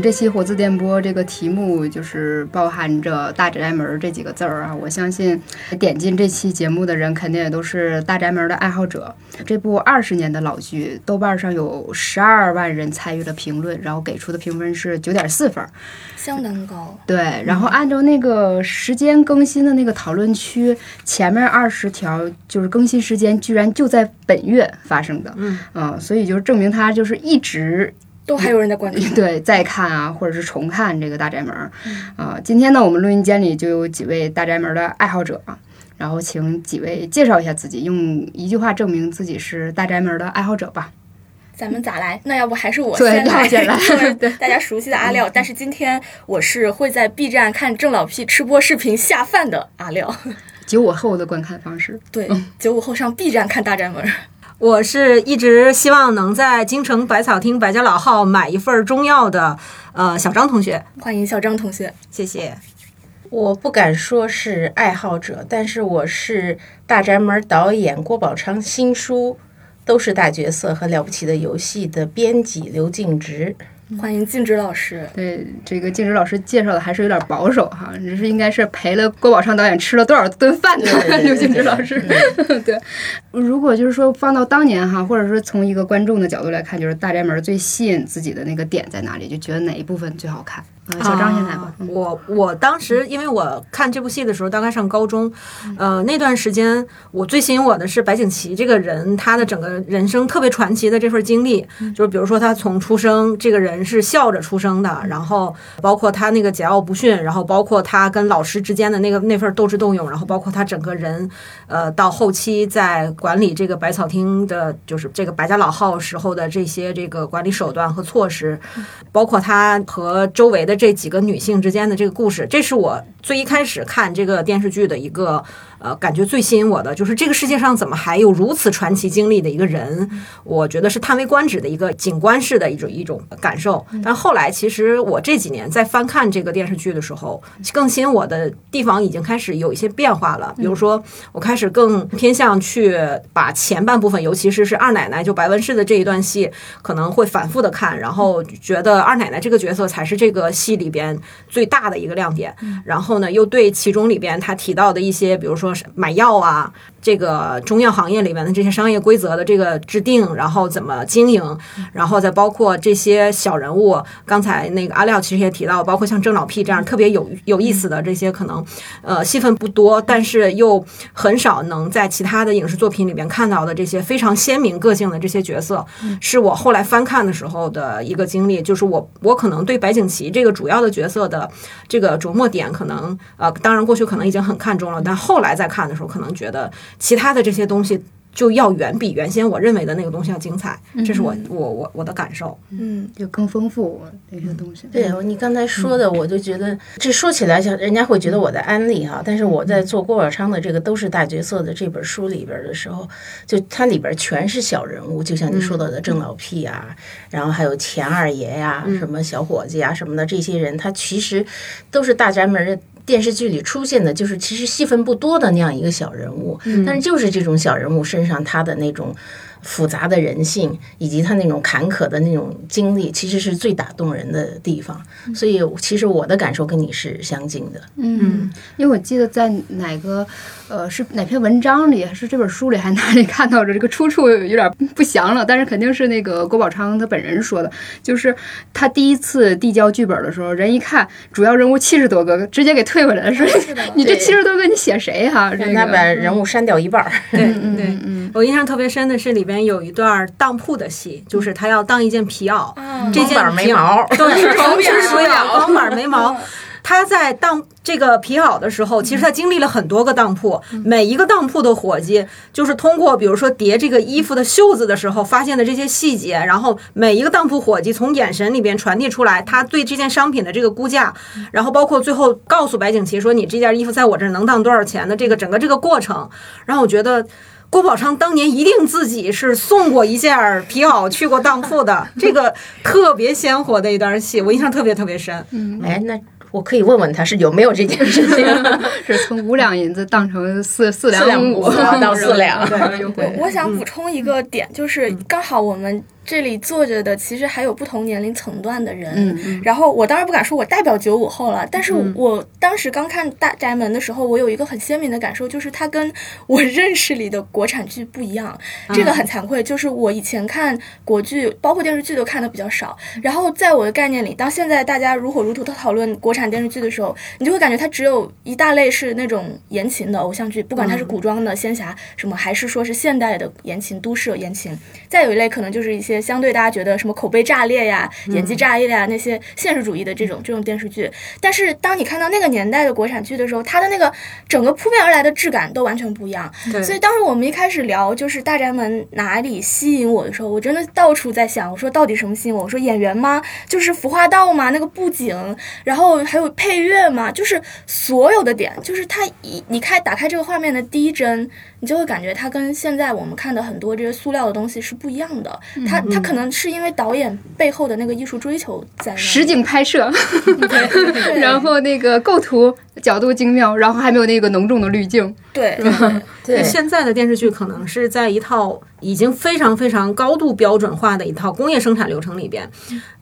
们这期活字电波这个题目就是包含着“大宅门”这几个字儿啊，我相信点进这期节目的人肯定也都是大宅门的爱好者。这部二十年的老剧，豆瓣上有十二万人参与了评论，然后给出的评分是九点四分，相当高。对，然后按照那个时间更新的那个讨论区，前面二十条就是更新时间居然就在本月发生的，嗯所以就是证明它就是一直都还有人在关注。对再看啊，或者是重看这个大宅门儿啊。今天呢，我们录音间里就有几位大宅门的爱好者啊，然后请几位介绍一下自己，用一句话证明自己是大宅门的爱好者吧。咱们咋来？那要不还是我先来，你先来 对大家熟悉的阿廖。但是今天我是会在 B 站看郑老 P 吃播视频下饭的阿廖。九五后的观看方式，对，九五后上 B 站看大宅门。我是一直希望能在京城百草厅百家老号买一份中药的，呃，小张同学，欢迎小张同学。谢谢。我不敢说是爱好者，但是我是大宅门导演郭宝昌新书《都是大角色和了不起的游戏》的编辑刘静植。欢迎静止老师。对这个静止老师介绍的还是有点保守哈，这是应该是陪了郭宝昌导演吃了多少顿饭的刘静止老师。对，如果就是说放到当年哈，或者说从一个观众的角度来看，就是大宅门最吸引自己的那个点在哪里？就觉得哪一部分最好看？啊，小张先来吧。啊。我我当时因为我看这部戏的时候大概上高中，呃，那段时间我最吸引我的是白景琦这个人，他的整个人生特别传奇的这份经历，就是比如说他从出生，这个人是笑着出生的，然后包括他那个桀骜不驯，然后包括他跟老师之间的那个那份斗智斗勇，然后包括他整个人，呃，到后期在管理这个百草厅的，就是这个百家老号时候的这些这个管理手段和措施，包括他和周围的这几个女性之间的这个故事，这是我最一开始看这个电视剧的一个呃感觉最吸引我的，就是这个世界上怎么还有如此传奇经历的一个人，我觉得是叹为观止的一个景观式的一种一种感受。但后来其实我这几年在翻看这个电视剧的时候，更吸引我的地方已经开始有一些变化了，比如说我开始更偏向去把前半部分，尤其是是二奶奶就白文氏的这一段戏，可能会反复的看，然后觉得二奶奶这个角色才是这个戏里边最大的一个亮点。然后呢，又对其中里边他提到的一些，比如说是买药啊，这个中药行业里面的这些商业规则的这个制定，然后怎么经营，然后再包括这些小人物，刚才那个阿廖其实也提到，包括像郑老 P 这样特别有有意思的这些可能，呃，戏份不多，但是又很少能在其他的影视作品里面看到的这些非常鲜明个性的这些角色，是我后来翻看的时候的一个经历，就是我我可能对白景琦这个主要的角色的这个琢磨点，可能呃，当然过去可能已经很看重了，但后来再看的时候，可能觉得其他的这些东西。就要远比原先我认为的那个东西要精彩，这是我我我我的感受。嗯，就更丰富那些东西。对你刚才说的，我就觉得这说起来像人家会觉得我在安利哈，但是我在做郭宝昌的这个都是大角色的这本书里边的时候，就它里边全是小人物，就像你说到的郑老屁啊，然后还有钱二爷呀、什么小伙计啊什么的这些人，他其实都是大宅门的。电视剧里出现的就是其实戏份不多的那样一个小人物，但是就是这种小人物身上他的那种复杂的人性，以及他那种坎坷的那种经历，其实是最打动人的地方。所以其实我的感受跟你是相近的。嗯，因为我记得在哪个呃是哪篇文章里，还是这本书里，还哪里看到着这个出处有点不详了，但是肯定是那个郭宝昌他本人说的，就是他第一次递交剧本的时候，人一看主要人物七十多个，直接给退回来了，说你 这对。七十多个你写谁哈、这让他把人物删掉一半儿。对对，我印象特别深的是里边有一段当铺的戏，就是他要当一件皮袄，这件光板眉皮袄毛对，光是板眉毛。光板眉毛。他在当这个皮袄的时候，其实他经历了很多个当铺，每一个当铺的伙计就是通过比如说叠这个衣服的袖子的时候发现的这些细节，然后每一个当铺伙计从眼神里边传递出来他对这件商品的这个估价，然后包括最后告诉白景琦说你这件衣服在我这儿能当多少钱的这个整个这个过程，然后我觉得。郭宝昌当年一定自己是送过一件儿皮袄去过当铺的，这个特别鲜活的一段戏，我印象特别特别深。嗯哎，那我可以问问他是有没有这件事情？是从五两银子当成四四四两五五到四两对，我想补充一个点，就是刚好我们这里坐着的其实还有不同年龄层段的人。嗯嗯然后我当然不敢说我代表九五后了，但是我当时刚看《大宅门》的时候，我有一个很鲜明的感受，就是它跟我认识里的国产剧不一样。这个很惭愧，就是我以前看国剧，包括电视剧都看的比较少。然后在我的概念里，当现在大家如火如荼的讨论国产电视剧的时候，你就会感觉它只有一大类是那种言情的偶像剧，不管它是古装的仙侠什么，还是说是现代的言情、都市言情。再有一类可能就是一些相对大家觉得什么口碑炸裂呀、演技炸裂呀那些现实主义的这种这种电视剧。但是当你看到那个年代的国产剧的时候，它的那个整个扑面而来的质感都完全不一样。对所以当时我们一开始聊就是《大宅门》哪里吸引我的时候，我真的到处在想，我说到底什么吸引我？我说演员吗？就是服化道吗？那个布景，然后还有配乐吗，就是所有的点，就是它一你开打开这个画面的第一帧，你就会感觉它跟现在我们看的很多这些塑料的东西是不一样的。它它可能是因为导演背后的那个艺术追求在那实景拍摄，对。然后那个构图角度精妙，然后还没有那个浓重的滤镜。对 对，现在的电视剧可能是在一套已经非常非常高度标准化的一套工业生产流程里边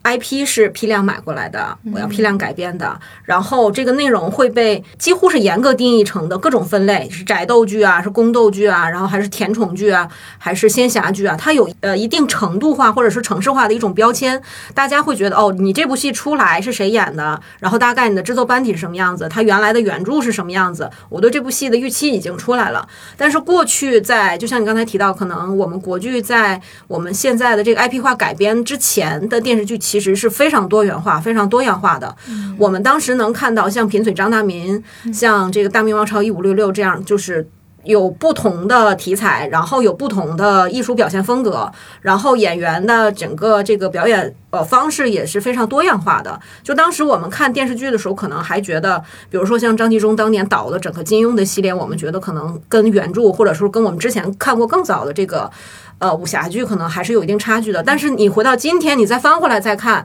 ，IP 是批量买过来的，我要批量改编的，然后这个内容会被几乎是严格定义成的各种分类，是宅斗剧啊，是宫斗剧啊，然后还是甜宠剧啊，还是仙侠剧啊，它有呃一定程度化或者是城市化的一种标签，大家会觉得哦，你这部戏出来是谁演的，然后大概你的制作班底是什么样子，它原来的原著是什么样子，我对这部戏的预期已经出来了。但是过去在就像你刚才提到，可能我们国剧在我们现在的这个 IP 化改编之前的电视剧，其实是非常多元化、非常多样化的。我们当时能看到像贫嘴张大民、像这个大明王朝一五六六这样，就是。有不同的题材，然后有不同的艺术表现风格，然后演员的整个这个表演呃方式也是非常多样化的。就当时我们看电视剧的时候，可能还觉得，比如说像张纪中当年导的整个金庸的系列，我们觉得可能跟原著或者说跟我们之前看过更早的这个呃武侠剧，可能还是有一定差距的。但是你回到今天，你再翻回来再看。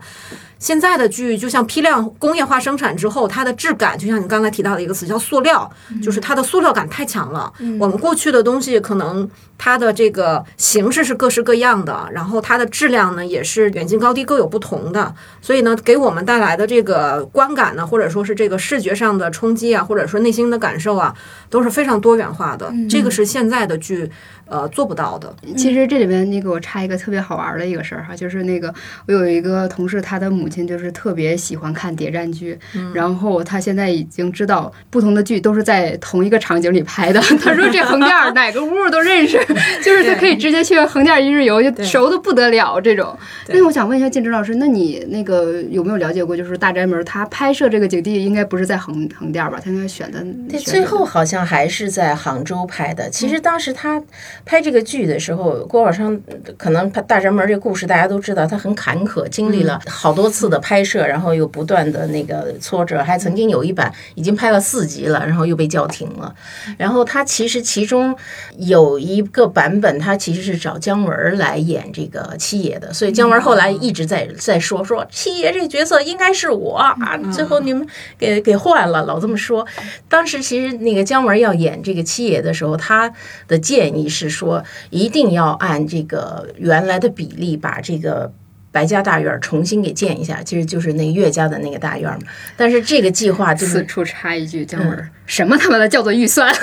现在的剧就像批量工业化生产之后，它的质感就像你刚才提到的一个词叫塑料，就是它的塑料感太强了。我们过去的东西可能它的这个形式是各式各样的，然后它的质量呢也是远近高低各有不同的，所以呢给我们带来的这个观感呢，或者说是这个视觉上的冲击啊，或者说内心的感受啊，都是非常多元化的。这个是现在的剧呃做不到的。其实这里面那个我插一个特别好玩的一个事儿哈，就是那个我有一个同事，他的母亲就是特别喜欢看谍战剧，然后她现在已经知道不同的剧都是在同一个场景里拍的。她说这横店儿 哪个屋都认识，就是她可以直接去横店儿一日游，就熟的不得了这种。那我想问一下金枝老师，那你那个有没有了解过，就是大宅门他拍摄这个景地应该不是在横横店吧？他应该选的对，最后好像还是在杭州拍的。其实当时他拍这个剧的时候，郭宝昌可能他大宅门这故事大家都知道，他很坎坷，经历了好多次的拍摄，然后又不断的那个挫折，还曾经有一版已经拍了四集了，然后又被叫停了。然后他其实其中有一个版本，他其实是找姜文来演这个七爷的，所以姜文后来一直在在说说七爷这角色应该是我啊，最后你们给给换了，老这么说。当时其实那个姜文要演这个七爷的时候，他的建议是说，一定要按这个原来的比例把这个。白家大院重新给建一下，其实就是那岳家的那个大院嘛。但是这个计划就是此处插一句，姜文儿、什么他妈的叫做预算？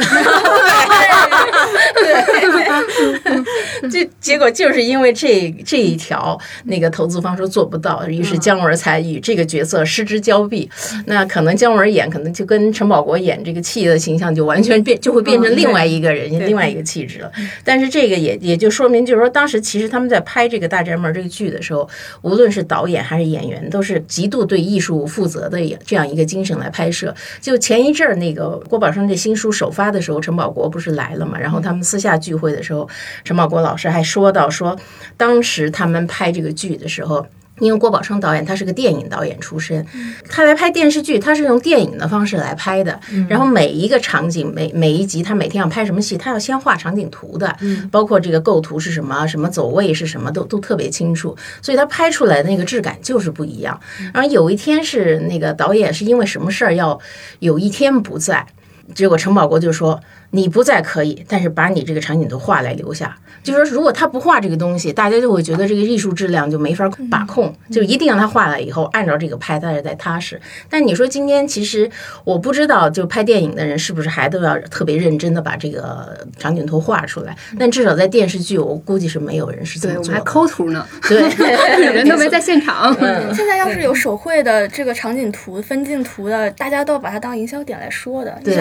对这 结果就是因为这这一条，那个投资方说做不到，于是姜文才与这个角色失之交臂。那可能姜文演，可能就跟陈宝国演这个气的形象就完全变，就会变成另外一个人，另外一个气质了。但是这个也也就说明，就是说当时其实他们在拍这个《大宅门》这个剧的时候，无论是导演还是演员，都是极度对艺术负责的这样一个精神来拍摄。就前一阵儿那个郭宝生这新书首发的时候，陈宝国不是来了嘛？然后他们私下聚会的时候，陈宝国老师还说到说，当时他们拍这个剧的时候。因为郭宝生导演他是个电影导演出身，他来拍电视剧，他是用电影的方式来拍的。然后每一个场景，每每一集，他每天要拍什么戏，他要先画场景图的，包括这个构图是什么，什么走位是什么，都都特别清楚。所以他拍出来的那个质感就是不一样。然后有一天是那个导演是因为什么事儿要有一天不在。结果陈宝国就说：“你不在可以，但是把你这个场景图画来留下。”就说如果他不画这个东西，大家就会觉得这个艺术质量就没法把控，就一定让他画了以后按照这个拍，大家才踏实。但你说今天其实我不知道，就拍电影的人是不是还都要特别认真的把这个场景图画出来？但至少在电视剧，我估计是没有人是这对，么做的。我们还抠图呢，对，人都没在现场。嗯现在要是有手绘的这个场景图、分镜图的，大家都把它当营销点来说的，对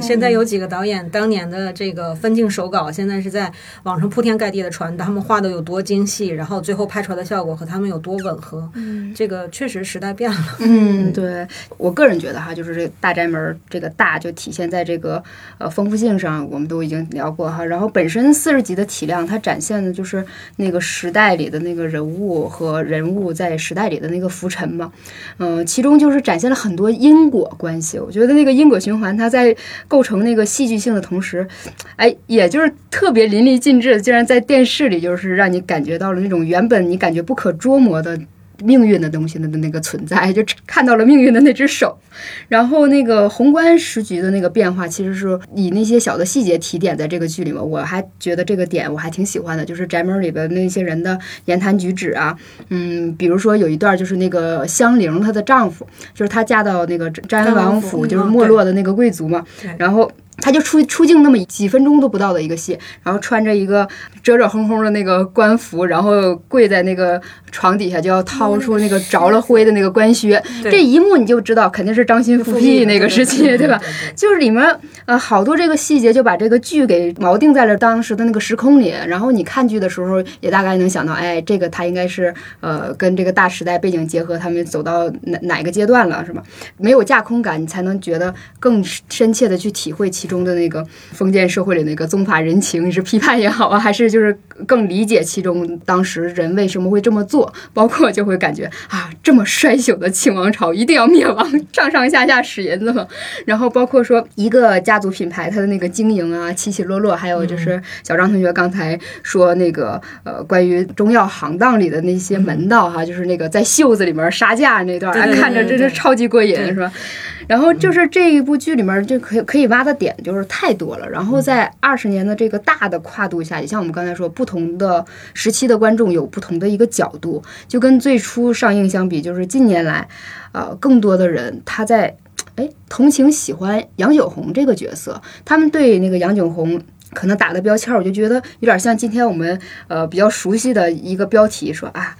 现在有几个导演当年的这个分镜手稿，现在是在网上铺天盖地的传，他们画的有多精细，然后最后拍出来的效果和他们有多吻合。嗯，这个确实时代变了。嗯，对我个人觉得哈，就是这大宅门儿这个大就体现在这个呃丰富性上，我们都已经聊过哈。然后本身四十集的体量，它展现的就是那个时代里的那个人物和人物在时代里的那个浮沉嘛。嗯、其中就是展现了很多因果关系。我觉得那个因果循环，它在构成那个戏剧性的同时，哎，也就是特别淋漓尽致，竟然在电视里就是让你感觉到了那种原本你感觉不可捉摸的命运的东西的那个存在，就看到了命运的那只手。然后那个宏观时局的那个变化，其实是以那些小的细节提点在这个剧里面，我还觉得这个点我还挺喜欢的，就是宅门里边那些人的言谈举止啊，嗯，比如说有一段就是那个香菱她的丈夫，就是她嫁到那个詹王府，就是没落的那个贵族嘛，然后。他就出出镜那么几分钟都不到的一个戏，然后穿着一个折折哼哼的那个官服，然后跪在那个床底下，就要掏出那个着了灰的那个官靴。这一幕你就知道肯定是张欣复辟那个时期，对吧？就是里面呃好多这个细节就把这个剧给锚定在了当时的那个时空里，然后你看剧的时候也大概能想到，哎，这个他应该是呃跟这个大时代背景结合，他们走到哪哪个阶段了，是吧？没有架空感，你才能觉得更深切的去体会其中的那个封建社会里那个宗法人情，是批判也好啊，还是就是更理解其中当时人为什么会这么做，包括就会感觉啊，这么衰朽的清王朝一定要灭亡，上上下下使银子嘛。然后包括说一个家族品牌它的那个经营啊，起起落落，还有就是小张同学刚才说那个呃，关于中药行当里的那些门道哈、就是那个在袖子里面杀价那段，看着真是超级过瘾，是吧？然后就是这一部剧里面就可以可以挖的点就是太多了，然后在二十年的这个大的跨度下，也像我们刚才说，不同的时期的观众有不同的一个角度，就跟最初上映相比，就是近年来，呃，更多的人他在哎同情喜欢杨九红这个角色，他们对那个杨九红。可能打的标签，我就觉得有点像今天我们呃比较熟悉的一个标题，说啊，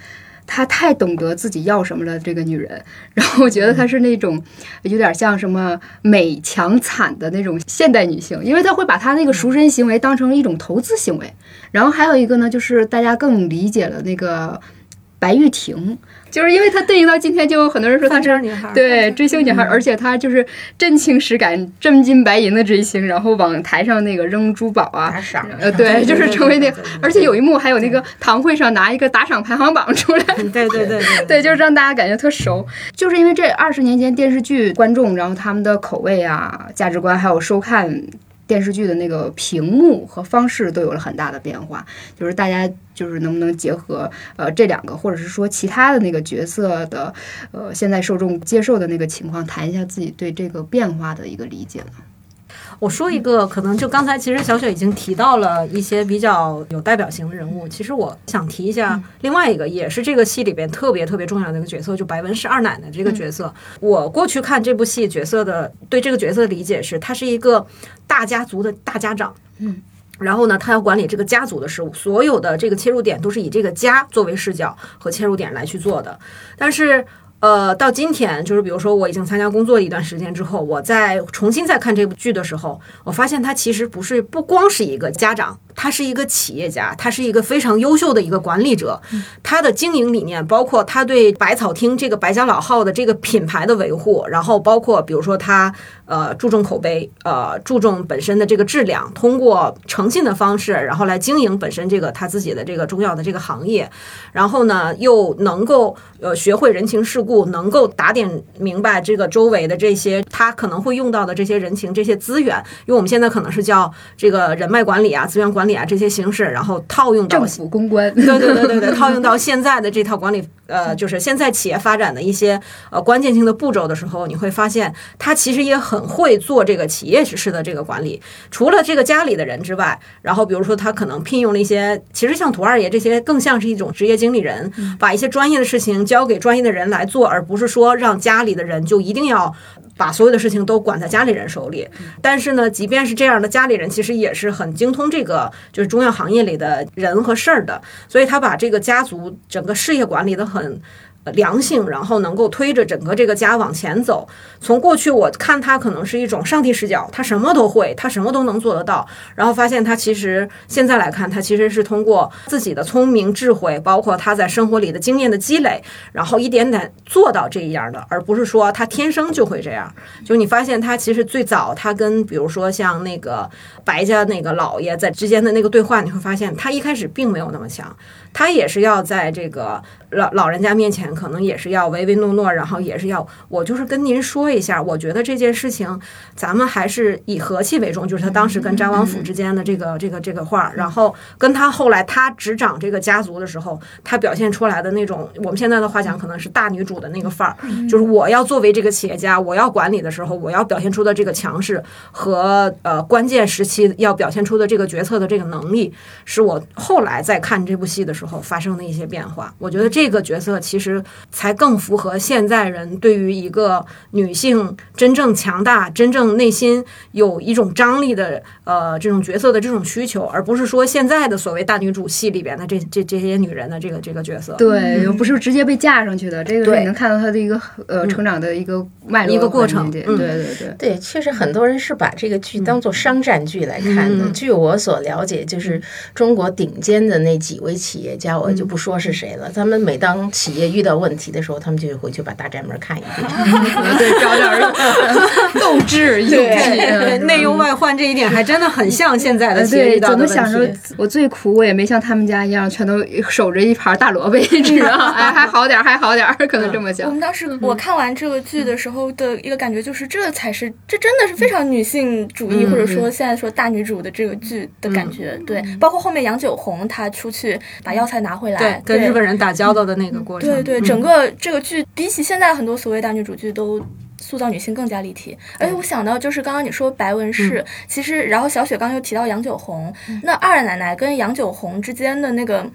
她太懂得自己要什么了，这个女人。然后我觉得她是那种有点像什么美强惨的那种现代女性，因为她会把她那个赎身行为当成一种投资行为。然后还有一个呢，就是大家更理解了那个白玉婷，就是因为她对应到今天，就有很多人说她是女孩对追星女孩，而且她就是真情实感、真金白银的追星，然后往台上那个扔珠宝啊打，赏。呃，对，就是成为那而且有一幕还有那个堂会上拿一个打赏排行榜出来，对对对对对，就是让大家感觉特熟，就是因为这二十年间电视剧观众，然后他们的口味啊、价值观，还有收看电视剧的那个屏幕和方式都有了很大的变化。就是大家就是能不能结合呃这两个，或者是说其他的那个角色的呃现在受众接受的那个情况，谈一下自己对这个变化的一个理解呢？我说一个，可能就刚才其实小雪已经提到了一些比较有代表性的人物。其实我想提一下另外一个，也是这个戏里边特别特别重要的一个角色，就白文是二奶奶这个角色。我过去看这部戏角色的对这个角色的理解是，他是一个大家族的大家长。嗯。然后呢，他要管理这个家族的事务，所有的这个切入点都是以这个家作为视角和切入点来去做的。但是，呃，到今天，就是比如说我已经参加工作一段时间之后，我在重新再看这部剧的时候，我发现他其实不是不光是一个家长，他是一个企业家，他是一个非常优秀的一个管理者。他的经营理念，包括他对百草厅这个百家老号的这个品牌的维护，然后包括比如说他呃注重口碑，呃注重本身的这个质量，通过诚信的方式，然后来经营本身这个他自己的这个中药的这个行业，然后呢又能够呃学会人情世故，能够打点明白这个周围的这些他可能会用到的这些人情这些资源，因为我们现在可能是叫这个人脉管理啊、资源管理啊这些形式，然后套用到政府公关，对对对对对，套用到现在的这套管理呃，就是现在企业发展的一些呃关键性的步骤的时候，你会发现他其实也很会做这个企业式的这个管理。除了这个家里的人之外，然后比如说他可能聘用了一些，其实像图二爷这些更像是一种职业经理人，把一些专业的事情交给专业的人来做，而不是说让家里的人就一定要。把所有的事情都管在家里人手里，但是呢，即便是这样的家里人，其实也是很精通这个就是中药行业里的人和事儿的，所以他把这个家族整个事业管理的很。良性，然后能够推着整个这个家往前走。从过去我看他可能是一种上帝视角，他什么都会，他什么都能做得到。然后发现他其实现在来看，他其实是通过自己的聪明智慧，包括他在生活里的经验的积累，然后一点点做到这样的，而不是说他天生就会这样。就你发现他其实最早他跟比如说像那个白家那个老爷在之间的那个对话，你会发现他一开始并没有那么强。他也是要在这个老老人家面前，可能也是要唯唯诺诺，然后也是要我就是跟您说一下，我觉得这件事情咱们还是以和气为重。就是他当时跟詹王府之间的这个这个这个话，然后跟他后来他执掌这个家族的时候，他表现出来的那种我们现在的话讲，可能是大女主的那个范儿，就是我要作为这个企业家，我要管理的时候，我要表现出的这个强势和呃关键时期要表现出的这个决策的这个能力，是我后来在看这部戏的时候。后发生的一些变化，我觉得这个角色其实才更符合现在人对于一个女性真正强大、真正内心有一种张力的呃这种角色的这种需求，而不是说现在的所谓大女主戏里边的这这这些女人的这个这个角色。对，又不是直接被架上去的，这个你能看到她的一个呃成长的一个脉络、一个过程。对对对对，确实很多人是把这个剧当做商战剧来看的。据我所了解，就是中国顶尖的那几位企业。家我就不说是谁了。他们每当企业遇到问题的时候，他们就回去把《大宅门》看一遍，对，找点 斗志、勇气、内忧外患这一点还真的很像现在的企业遇到的问题。想着我最苦，我也没像他们家一样，全都守着一盘大萝卜吃啊，哎，还好点，还好点，可能这么想。我们当时我看完这个剧的时候的一个感觉就是，这才是这真的是非常女性主义，或者说现在说大女主的这个剧的感觉。对，包括后面杨九红她出去把药。才拿回来，跟日本人打交道的那个过程。对对，整个这个剧比起现在很多所谓大女主剧，都塑造女性更加立体。而且我想到，就是刚刚你说白文氏，其实然后小雪刚又提到杨九红，那二奶奶跟杨九红之间的那个。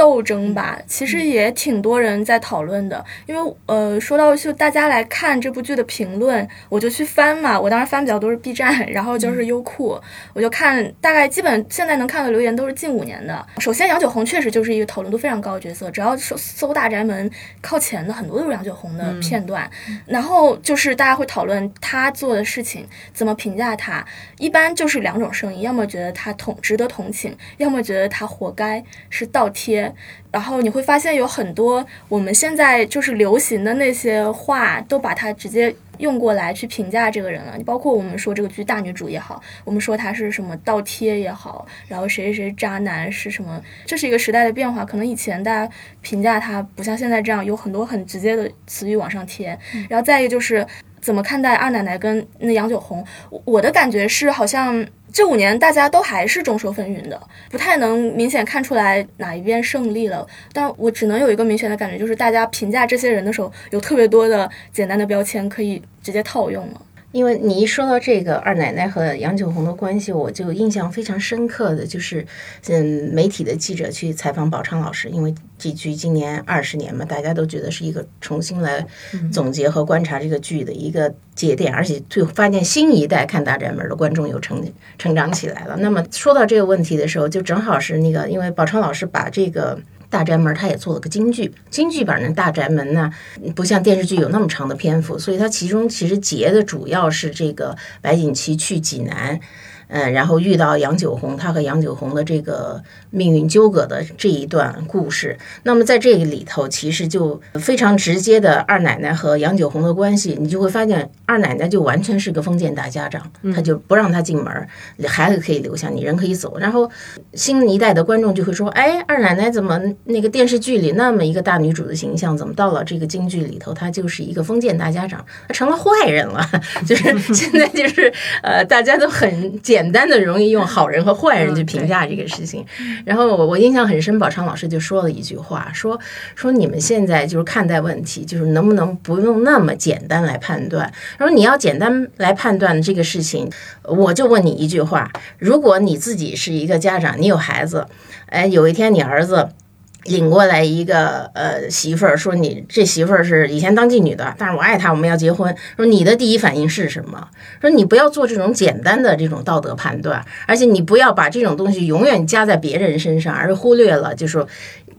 斗争吧，其实也挺多人在讨论的。因为呃，说到就大家来看这部剧的评论，我就去翻嘛。我当时翻比较多是 B 站，然后就是优酷，我就看大概基本现在能看到留言都是近五年的。首先，杨九红确实就是一个讨论度非常高的角色，只要搜搜大宅门靠前的很多都是杨九红的片段。然后就是大家会讨论他做的事情，怎么评价他。一般就是两种声音，要么觉得他同值得同情，要么觉得他活该是倒贴。然后你会发现有很多我们现在就是流行的那些话，都把它直接用过来去评价这个人了。你包括我们说这个剧大女主也好，我们说她是什么倒贴也好，然后谁谁谁渣男是什么，这是一个时代的变化。可能以前大家评价她不像现在这样有很多很直接的词语往上贴。然后再一个就是怎么看待二奶奶跟那杨九红，我的感觉是好像。这五年大家都还是众说纷纭的，不太能明显看出来哪一边胜利了。但我只能有一个明显的感觉，就是大家评价这些人的时候，有特别多的简单的标签可以直接套用了。因为你一说到这个二奶奶和杨九红的关系，我就印象非常深刻的就是，嗯，媒体的记者去采访宝昌老师，因为这剧今年二十年嘛，大家都觉得是一个重新来总结和观察这个剧的一个节点，而且就发现新一代看大宅门的观众又成成长起来了。那么说到这个问题的时候，就正好是那个，因为宝昌老师把这个。大宅门，他也做了个京剧。京剧版的大宅门呢，不像电视剧有那么长的篇幅，所以它其中其实结的主要是这个白景琦去济南。嗯，然后遇到杨九红，他和杨九红的这个命运纠葛的这一段故事。那么在这个里头，其实就非常直接的二奶奶和杨九红的关系，你就会发现二奶奶就完全是个封建大家长，她就不让他进门，孩子可以留下，你人可以走。然后新一代的观众就会说：“哎，二奶奶怎么那个电视剧里那么一个大女主的形象，怎么到了这个京剧里头，她就是一个封建大家长，她成了坏人了？就是 现在就是呃，大家都很简。”简单的容易用好人和坏人去评价这个事情。然后我我印象很深，宝昌老师就说了一句话，说说你们现在就是看待问题，就是能不能不用那么简单来判断。他说你要简单来判断这个事情，我就问你一句话：如果你自己是一个家长，你有孩子，哎，有一天你儿子。领过来一个呃媳妇儿，说你这媳妇儿是以前当妓女的，但是我爱她，我们要结婚。说你的第一反应是什么？说你不要做这种简单的这种道德判断，而且你不要把这种东西永远加在别人身上，而忽略了就是说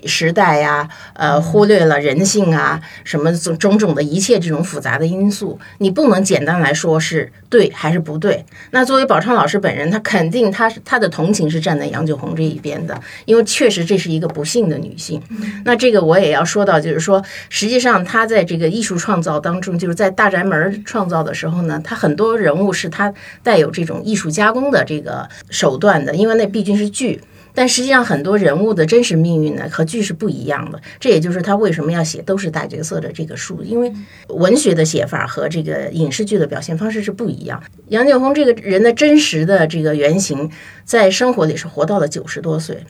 时代呀，呃，忽略了人性啊，什么种种种的一切这种复杂的因素，你不能简单来说是对还是不对。那作为宝昌老师本人，他肯定他是他的同情是站在杨九红这一边的，因为确实这是一个不幸的女。女性，那这个我也要说到，就是说，实际上他在这个艺术创造当中，就是在大宅门创造的时候呢，他很多人物是他带有这种艺术加工的这个手段的，因为那毕竟是剧。但实际上很多人物的真实命运呢和剧是不一样的，这也就是他为什么要写都是大角色的这个书，因为文学的写法和这个影视剧的表现方式是不一样。杨九红这个人的真实的这个原型，在生活里是活到了九十多岁。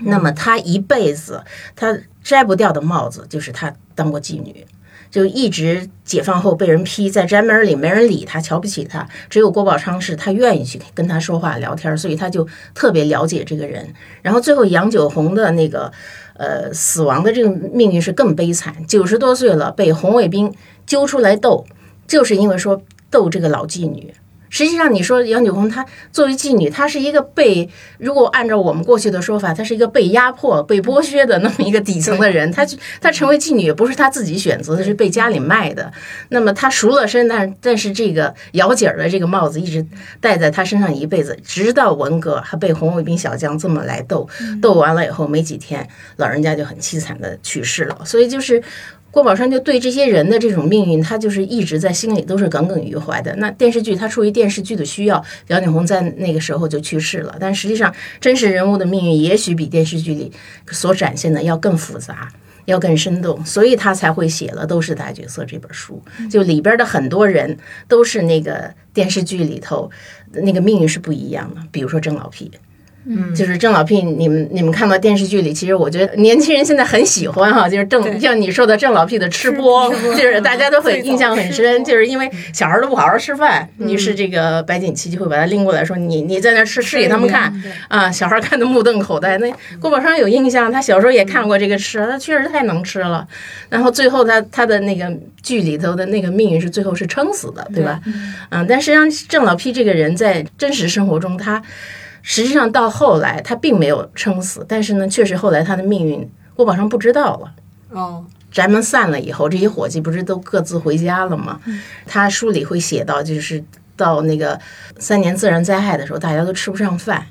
那么他一辈子，他摘不掉的帽子就是他当过妓女，就一直解放后被人批在宅门里没人理他，瞧不起他。只有郭宝昌是他愿意去跟他说话聊天，所以他就特别了解这个人。然后最后杨九红的那个呃死亡的这个命运是更悲惨，九十多岁了被红卫兵揪出来斗，就是因为说斗这个老妓女。实际上，你说杨九红她作为妓女，她是一个被如果按照我们过去的说法，她是一个被压迫、被剥削的那么一个底层的人。她她成为妓女也不是她自己选择的，是被家里卖的。那么她赎了身，但但是这个姚姐儿的这个帽子一直戴在她身上一辈子，直到文革还被红卫兵小将这么来斗，斗完了以后没几天，老人家就很凄惨的去世了。所以就是。郭宝山就对这些人的这种命运，他就是一直在心里都是耿耿于怀的。那电视剧，他出于电视剧的需要，杨景红在那个时候就去世了。但实际上，真实人物的命运也许比电视剧里所展现的要更复杂，要更生动，所以他才会写了《都是大角色》这本书。就里边的很多人都是那个电视剧里头那个命运是不一样的。比如说郑老皮。嗯，就是郑老屁，你们你们看到电视剧里，其实我觉得年轻人现在很喜欢哈，就是郑像你说的郑老屁的吃播，就是大家都很印象很深，就是因为小孩都不好好吃饭，于是这个白景琦就会把他拎过来说，你你在那吃吃给他们看啊，小孩看的目瞪口呆。那郭宝昌有印象，他小时候也看过这个吃，他确实太能吃了。然后最后他他的那个剧里头的那个命运是最后是撑死的，对吧？嗯，但实际上郑老屁这个人在真实生活中他。实际上到后来，他并没有撑死，但是呢，确实后来他的命运，郭宝生不知道了。哦，宅门散了以后，这些伙计不是都各自回家了吗？他书里会写到，就是到那个三年自然灾害的时候，大家都吃不上饭，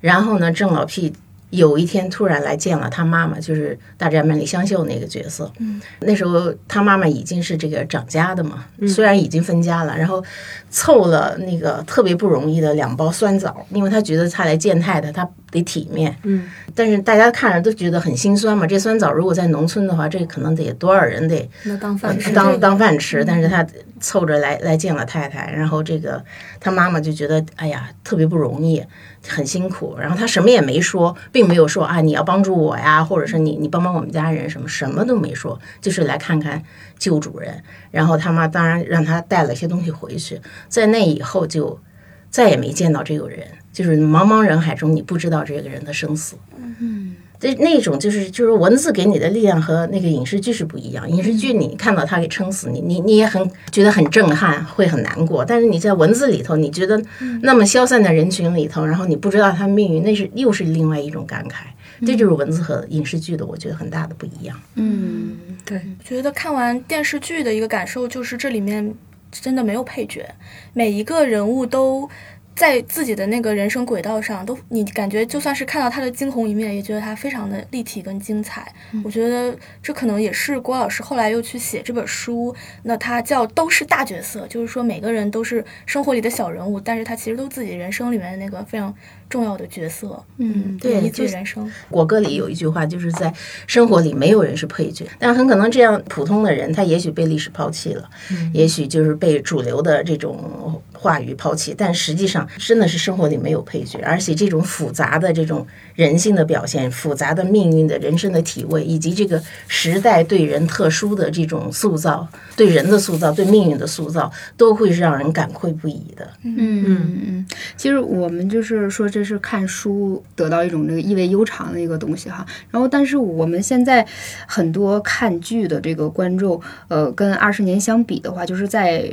然后呢，郑老屁。有一天突然来见了他妈妈，就是大宅门里香秀那个角色。嗯，那时候他妈妈已经是这个掌家的嘛，虽然已经分家了，然后凑了那个特别不容易的两包酸枣，因为他觉得他来见太太，他得体面。嗯，但是大家看着都觉得很心酸嘛。这酸枣如果在农村的话，这可能得多少人得当饭吃，当当饭吃。但是他凑着来来见了太太，然后这个他妈妈就觉得哎呀特别不容易。很辛苦，然后他什么也没说，并没有说啊你要帮助我呀，或者是你你帮帮我们家人什么，什么都没说，就是来看看旧主人。然后他妈当然让他带了些东西回去，在那以后就再也没见到这个人，就是茫茫人海中你不知道这个人的生死。嗯。这那种就是就是文字给你的力量和那个影视剧是不一样。影视剧你看到他给撑死你，你你也很觉得很震撼，会很难过。但是你在文字里头，你觉得那么消散的人群里头，然后你不知道他命运，那是又是另外一种感慨。这就是文字和影视剧的，我觉得很大的不一样。嗯，对，觉得看完电视剧的一个感受就是这里面真的没有配角，每一个人物都。在自己的那个人生轨道上，都你感觉就算是看到他的惊鸿一面，也觉得他非常的立体跟精彩。我觉得这可能也是郭老师后来又去写这本书，那他叫都是大角色，就是说每个人都是生活里的小人物，但是他其实都自己人生里面的那个非常重要的角色。嗯，对，就人生。国歌里有一句话，就是在生活里没有人是配角，但很可能这样普通的人，他也许被历史抛弃了，嗯也许就是被主流的这种。话语抛弃，但实际上真的是生活里没有配角，而且这种复杂的这种人性的表现、复杂的命运的人生的体味，以及这个时代对人特殊的这种塑造、对人的塑造、对命运的塑造，都会是让人感愧不已的。嗯嗯嗯，其实我们就是说，这是看书得到一种这个意味悠长的一个东西哈。然后，但是我们现在很多看剧的这个观众，呃，跟二十年相比的话，就是在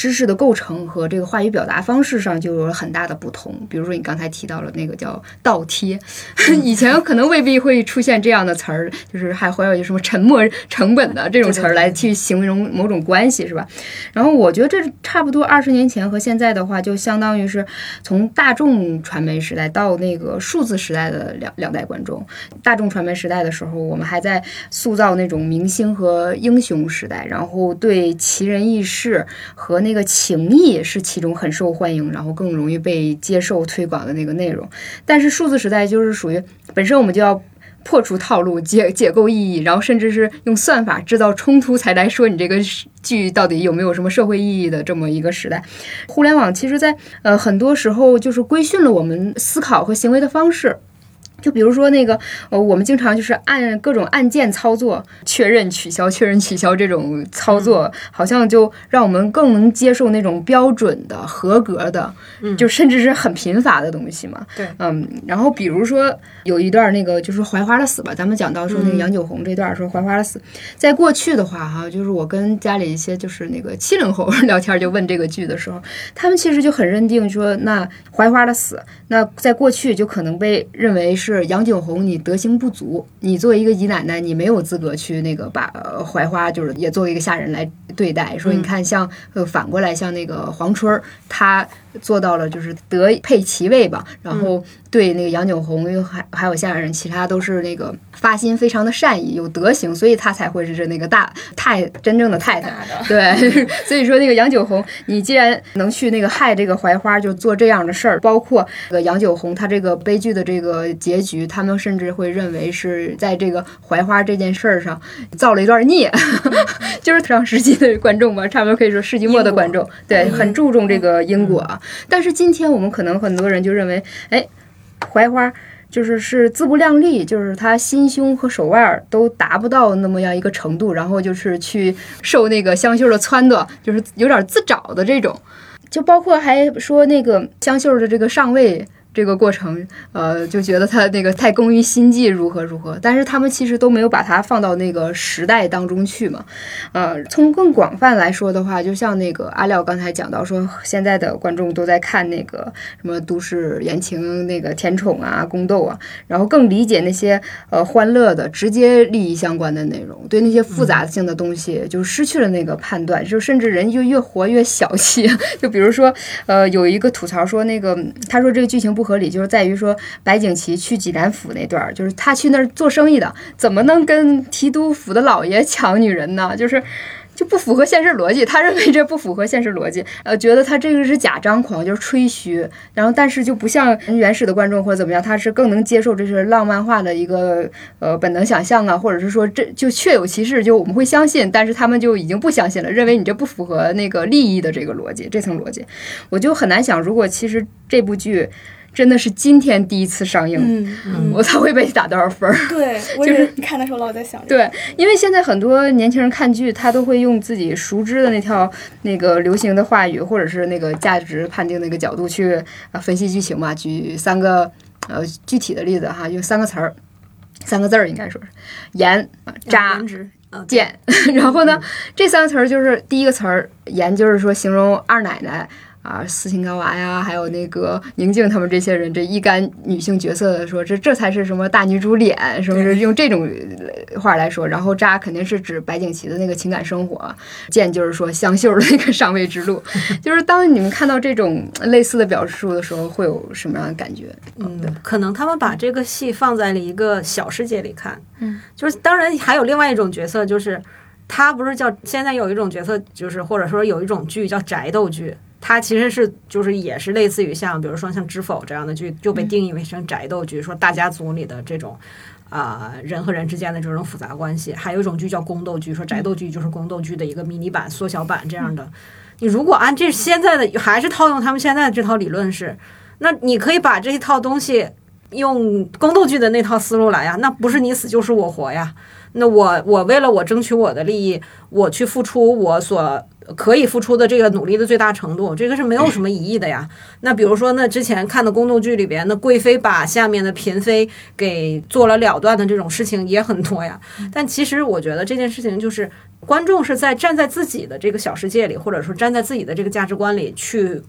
知识的构成和这个话语表达方式上就有了很大的不同。比如说，你刚才提到了那个叫倒贴，以前可能未必会出现这样的词儿，就是还会有什么沉没成本的这种词儿来去形容某种关系，是吧？然后我觉得这差不多二十年前和现在的话，就相当于是从大众传媒时代到那个数字时代的两两代观众。大众传媒时代的时候，我们还在塑造那种明星和英雄时代，然后对奇人异事和那那个情谊是其中很受欢迎，然后更容易被接受推广的那个内容。但是数字时代就是属于本身我们就要。破除套路，解解构意义，然后甚至是用算法制造冲突，才来说你这个剧到底有没有什么社会意义的这么一个时代。互联网其实，在呃很多时候就是规训了我们思考和行为的方式。就比如说那个，呃，我们经常就是按各种按键操作，确认、取消、确认、取消这种操作，好像就让我们更能接受那种标准的、合格的，嗯就甚至是很贫乏的东西嘛。对，嗯，然后比如说有一段那个就是槐花的死吧，咱们讲到说那个杨九红这段说槐花的死，在过去的话哈，就是我跟家里一些就是那个七零后 聊天就问这个剧的时候，他们其实就很认定说，那槐花的死，那在过去就可能被认为是。是杨景红，你德行不足，你作为一个姨奶奶，你没有资格去那个把槐花就是也作为一个下人来对待。说你看，像呃反过来，像那个黄春儿，她做到了就是德配其位吧，然后对那个杨九红又还还有下人，其他都是那个发心非常的善意，有德行，所以他才会是那个大太真正的太太。对，所以说那个杨九红，你既然能去那个害这个槐花，就做这样的事儿，包括这个杨九红，他这个悲剧的这个结。局，他们甚至会认为是在这个槐花这件事儿上造了一段孽，就是上世纪的观众吧，差不多可以说世纪末的观众，对，很注重这个因果。但是今天我们可能很多人就认为，哎，槐花就是是自不量力，就是他心胸和手腕都达不到那么样一个程度，然后就是去受那个香秀的撺掇，就是有点自找的这种，就包括还说那个香秀的这个上位。这个过程，呃，就觉得他那个太工于心计，如何如何，但是他们其实都没有把它放到那个时代当中去嘛，呃，从更广泛来说的话，就像那个阿廖刚才讲到说，现在的观众都在看那个什么都市言情、那个甜宠啊、宫斗啊，然后更理解那些呃欢乐的、直接利益相关的内容，对那些复杂性的东西就失去了那个判断，就甚至人就越活越小气。就比如说，呃，有一个吐槽说，那个他说这个剧情不。合理，就是在于说白景琦去济南府那段儿，就是他去那儿做生意的，怎么能跟提督府的老爷 抢女人呢？就是就不符合现实逻辑。他认为这不符合现实逻辑，呃，觉得他这个是假张狂，就是吹嘘。然后，但是就不像原始的观众或者怎么样，他是更能接受这是浪漫化的一个呃本能想象啊，或者是说这就确有其事，就我们会相信。但是他们就已经不相信了，认为你这不符合那个利益的这个逻辑，这层逻辑，我就很难想，如果其实这部剧。真的是今天第一次上映，我才会被打多少分儿？对，就是看的时候老在想。对，因为现在很多年轻人看剧，他都会用自己熟知的那条那个流行的话语，或者是那个价值判定那个角度去啊分析剧情嘛。举三个呃具体的例子哈，用三个词儿，三个字儿应该说是颜、渣、贱。然后呢，这三个词儿就是第一个词儿颜，就是说形容二奶奶。啊，斯琴高娃呀，还有那个宁静他们这些人，这一干女性角色的说，这这才是什么大女主脸，是不是用这种话来说？然后渣肯定是指白景琦的那个情感生活，贱就是说香秀的那个上位之路。就是当你们看到这种类似的表述的时候，会有什么样的感觉？嗯，可能他们把这个戏放在了一个小世界里看，嗯，就是当然还有另外一种角色，就是他不是叫现在有一种角色，就是或者说有一种剧叫宅斗剧。它其实是就是也是类似于像比如说像《知否》这样的剧，就被定义为成宅斗剧，说大家族里的这种啊人和人之间的这种复杂关系。还有一种剧叫宫斗剧，说宅斗剧就是宫斗剧的一个迷你版、缩小版这样的。你如果按这现在的还是套用他们现在的这套理论是，那你可以把这一套东西用宫斗剧的那套思路来呀，那不是你死就是我活呀。那我我为了我争取我的利益，我去付出我所可以付出的这个努力的最大程度，这个是没有什么疑义的呀。那比如说，那之前看的宫斗剧里边，那贵妃把下面的嫔妃给做了了断的这种事情也很多呀。但其实我觉得这件事情就是观众是在站在自己的这个小世界里，或者说站在自己的这个价值观里去。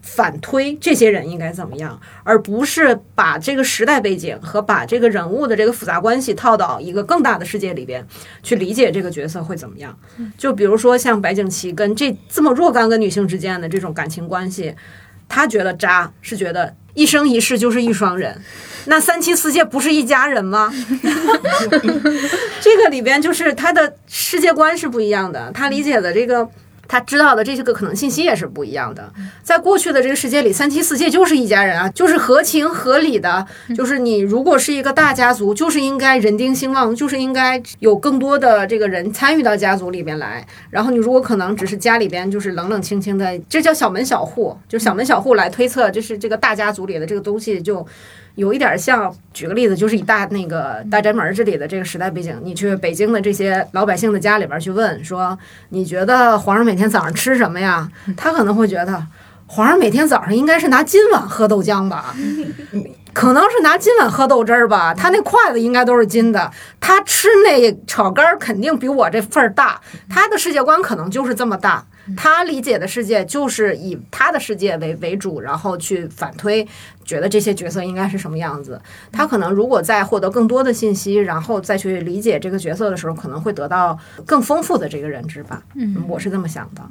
反推这些人应该怎么样，而不是把这个时代背景和把这个人物的这个复杂关系套到一个更大的世界里边去理解这个角色会怎么样。就比如说像白景琦跟这这么若干个女性之间的这种感情关系，他觉得渣是觉得一生一世就是一双人，那三妻四妾不是一家人吗？这个里边就是他的世界观是不一样的，他理解的这个。他知道的这些个可能信息也是不一样的。在过去的这个世界里，三妻四妾就是一家人啊，就是合情合理的。就是你如果是一个大家族，就是应该人丁兴旺，就是应该有更多的这个人参与到家族里边来。然后你如果可能只是家里边就是冷冷清清的，这叫小门小户，就小门小户来推测，就是这个大家族里的这个东西就。有一点像，举个例子，就是以大那个大宅门这里的这个时代背景，你去北京的这些老百姓的家里边去问说，你觉得皇上每天早上吃什么呀？他可能会觉得，皇上每天早上应该是拿金碗喝豆浆吧，可能是拿金碗喝豆汁儿吧。他那筷子应该都是金的，他吃那炒肝儿肯定比我这份儿大。他的世界观可能就是这么大。他理解的世界就是以他的世界为为主，然后去反推，觉得这些角色应该是什么样子。他可能如果在获得更多的信息，然后再去理解这个角色的时候，可能会得到更丰富的这个认知吧。嗯，我是这么想的。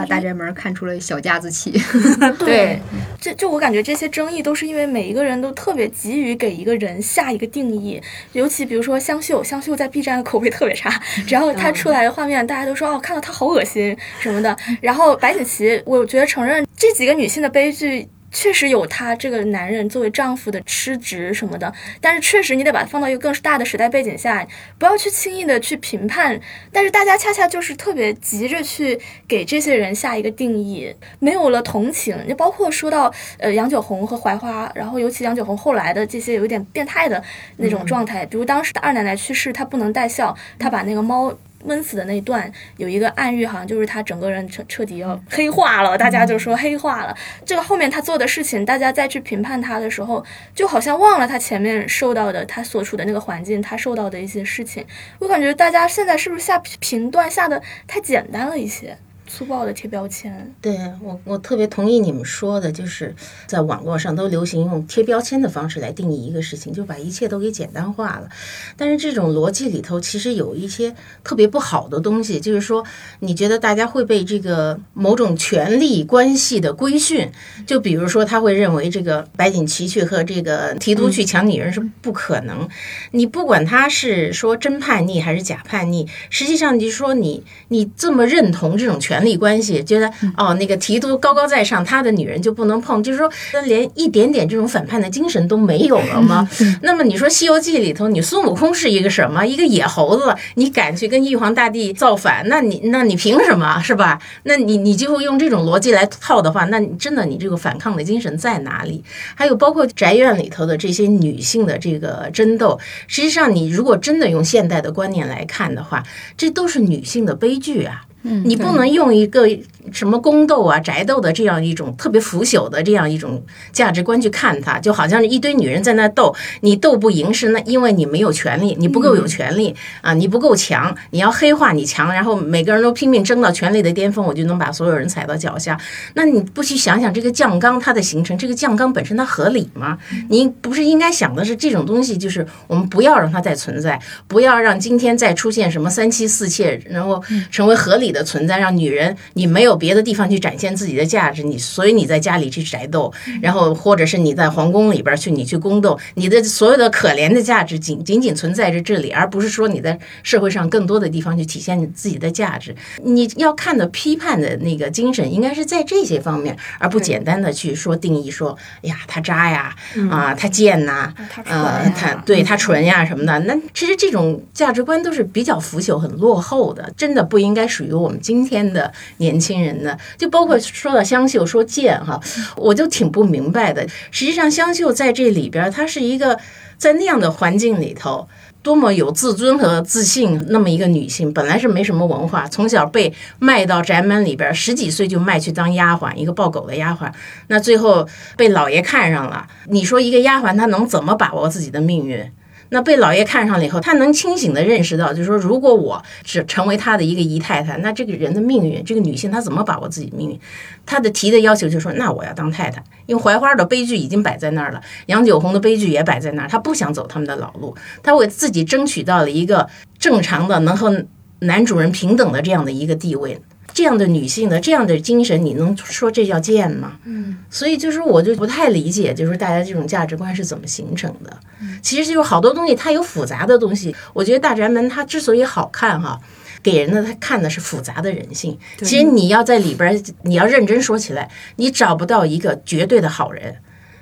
把大宅门看出了小家子气，对，这就我感觉这些争议都是因为每一个人都特别急于给一个人下一个定义，尤其比如说香秀，香秀在 B 站的口碑特别差，只要她出来的画面，大家都说哦，看到她好恶心什么的。然后白景琦，我觉得承认这几个女性的悲剧。确实有他这个男人作为丈夫的失职什么的，但是确实你得把它放到一个更大的时代背景下，不要去轻易的去评判。但是大家恰恰就是特别急着去给这些人下一个定义，没有了同情。你包括说到呃杨九红和槐花，然后尤其杨九红后来的这些有点变态的那种状态，比如当时的二奶奶去世，她不能带孝，她把那个猫。闷死的那一段有一个暗喻，好像就是他整个人彻彻底要黑化了，大家就说黑化了。这个后面他做的事情，大家再去评判他的时候，就好像忘了他前面受到的，他所处的那个环境，他受到的一些事情。我感觉大家现在是不是下评断下的太简单了一些？粗暴的贴标签，对我我特别同意你们说的，就是在网络上都流行用贴标签的方式来定义一个事情，就把一切都给简单化了。但是这种逻辑里头其实有一些特别不好的东西，就是说你觉得大家会被这个某种权力关系的规训，就比如说他会认为这个白景琦去和这个提督去抢女人是不可能。你不管他是说真叛逆还是假叛逆，实际上就是说你你这么认同这种权。权力关系，觉得哦，那个提督高高在上，他的女人就不能碰，就是说，连一点点这种反叛的精神都没有了吗？那么你说《西游记》里头，你孙悟空是一个什么？一个野猴子，你敢去跟玉皇大帝造反？那你那你凭什么是吧？那你你就会用这种逻辑来套的话，那你真的你这个反抗的精神在哪里？还有包括宅院里头的这些女性的这个争斗，实际上你如果真的用现代的观念来看的话，这都是女性的悲剧啊。你不能用一个。什么宫斗啊、宅斗的这样一种特别腐朽的这样一种价值观去看它，就好像是一堆女人在那斗，你斗不赢是那因为你没有权利，你不够有权利啊，你不够强，你要黑化你强，然后每个人都拼命争到权力的巅峰，我就能把所有人踩到脚下。那你不去想想这个酱缸它的形成，这个酱缸本身它合理吗？你不是应该想的是这种东西，就是我们不要让它再存在，不要让今天再出现什么三妻四妾，然后成为合理的存在，让女人你没有。别的地方去展现自己的价值，你所以你在家里去宅斗，然后或者是你在皇宫里边去你去宫斗，你的所有的可怜的价值仅仅仅存在着这里，而不是说你在社会上更多的地方去体现你自己的价值。你要看的批判的那个精神，应该是在这些方面，而不简单的去说定义说，哎呀，他渣呀，啊，他贱呐，呃，他对他纯呀什么的。那其实这种价值观都是比较腐朽、很落后的，真的不应该属于我们今天的年轻人呢？就包括说到香秀说贱哈，我就挺不明白的。实际上，香秀在这里边，她是一个在那样的环境里头。多么有自尊和自信，那么一个女性，本来是没什么文化，从小被卖到宅门里边，十几岁就卖去当丫鬟，一个抱狗的丫鬟。那最后被老爷看上了，你说一个丫鬟她能怎么把握自己的命运？那被老爷看上了以后，他能清醒的认识到，就是说，如果我只成为他的一个姨太太，那这个人的命运，这个女性她怎么把握自己命运？她的提的要求就说，那我要当太太，因为槐花的悲剧已经摆在那儿了，杨九红的悲剧也摆在那儿，她不想走他们的老路，她为自己争取到了一个正常的能和男主人平等的这样的一个地位。这样的女性的这样的精神，你能说这叫贱吗？嗯，所以就是我就不太理解，就是大家这种价值观是怎么形成的。其实就是好多东西，它有复杂的东西。我觉得《大宅门》它之所以好看哈，给人的他看的是复杂的人性。其实你要在里边，你要认真说起来，你找不到一个绝对的好人。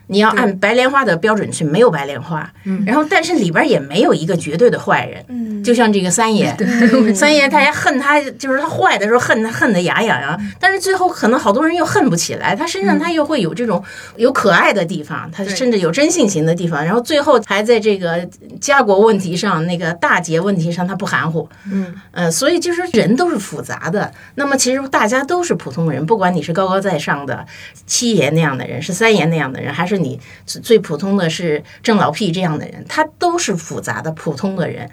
你要按白莲花的标准去，没有白莲花。嗯，然后但是里边也没有一个绝对的坏人。嗯，就像这个三爷，三爷大家恨他，就是他坏的时候恨他恨得牙痒痒，但是最后可能好多人又恨不起来，他身上他又会有这种有可爱的地方，他甚至有真性情的地方，然后最后还在这个家国问题上、那个大节问题上他不含糊。嗯，呃，所以就是人都是复杂的。那么其实大家都是普通人，不管你是高高在上的七爷那样的人，是三爷那样的人，还是。你最普通的是郑老屁这样的人，他都是复杂的普通的人，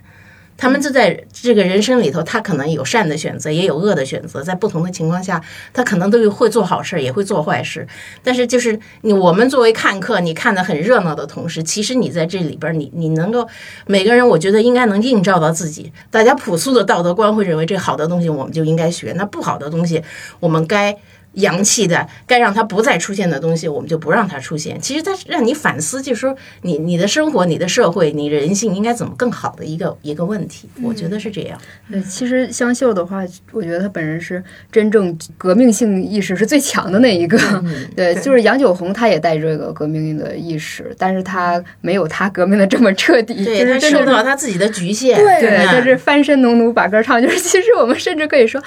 他们就在这个人生里头，他可能有善的选择，也有恶的选择，在不同的情况下，他可能都会做好事，也会做坏事。但是就是你我们作为看客，你看的很热闹的同时，其实你在这里边，你你能够每个人，我觉得应该能映照到自己。大家朴素的道德观会认为这好的东西我们就应该学，那不好的东西我们该。洋气的，该让它不再出现的东西，我们就不让它出现。其实它让你反思，就是说你你的生活、你的社会、你人性应该怎么更好的一个一个问题。我觉得是这样。对，其实香秀的话，我觉得他本人是真正革命性意识是最强的那一个。对，就是杨九红，他也带这个革命的意识，但是他没有他革命的这么彻底。对他受到他自己的局限。对，他是翻身农奴把歌唱，就是其实我们甚至可以说，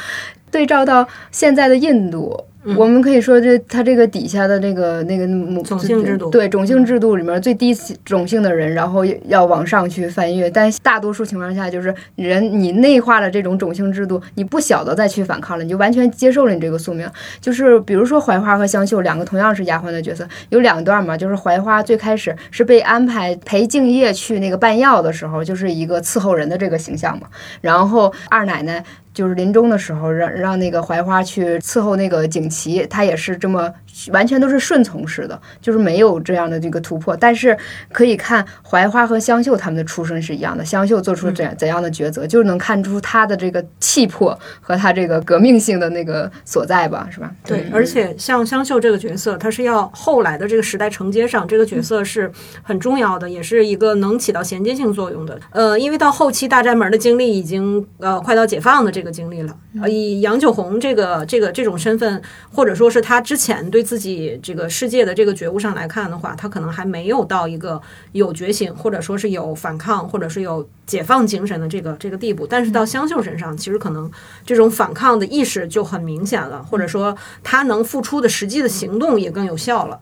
对照到现在的印度。我们可以说，这他这个底下的那个那个种姓制度，对种姓制度里面最低种姓的人，然后要往上去翻越。但大多数情况下，就是人你内化了这种种姓制度，你不晓得再去反抗了，你就完全接受了你这个宿命。就是比如说槐花和香秀两个同样是丫鬟的角色，有两段嘛，就是槐花最开始是被安排陪敬业去那个办药的时候，就是一个伺候人的这个形象嘛。然后二奶奶。就是临终的时候，让让那个槐花去伺候那个景琦，他也是这么完全都是顺从式的，就是没有这样的这个突破。但是可以看槐花和香秀他们的出身是一样的，香秀做出怎怎样的抉择，就是能看出他的这个气魄和他这个革命性的那个所在吧，是吧？对，而且像香秀这个角色，他是要后来的这个时代承接上，这个角色是很重要的，也是一个能起到衔接性作用的。呃，因为到后期大宅门的经历已经呃快到解放的这个。经历了，以杨九红这个这个这种身份，或者说是他之前对自己这个世界的这个觉悟上来看的话，他可能还没有到一个有觉醒，或者说是有反抗，或者是有解放精神的这个这个地步。但是到香秀身上，其实可能这种反抗的意识就很明显了，或者说他能付出的实际的行动也更有效了。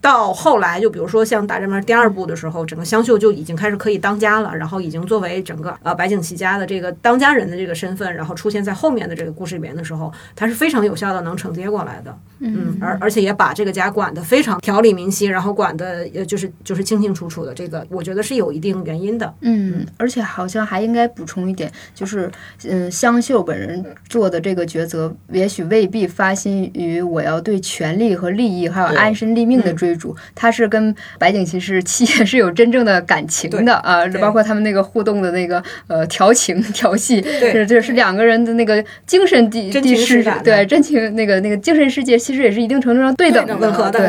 到后来，就比如说像《大宅门》第二部的时候，整个香秀就已经开始可以当家了，然后已经作为整个呃白景琦家的这个当家人的这个身份，然后出现在后面的这个故事里面的时候，它是非常有效的能承接过来的，嗯，而而且也把这个家管得非常条理明晰，然后管的呃就是就是清清楚楚的，这个我觉得是有一定原因的，嗯，而且好像还应该补充一点，就是嗯香秀本人做的这个抉择，也许未必发心于我要对权力和利益还有安身立命的追。逐他是跟白景琦是七爷是有真正的感情的啊，包括他们那个互动的那个呃调情调戏，是这是两个人的那个精神地地势，对真情那个那个精神世界其实也是一定程度上对等吻合的，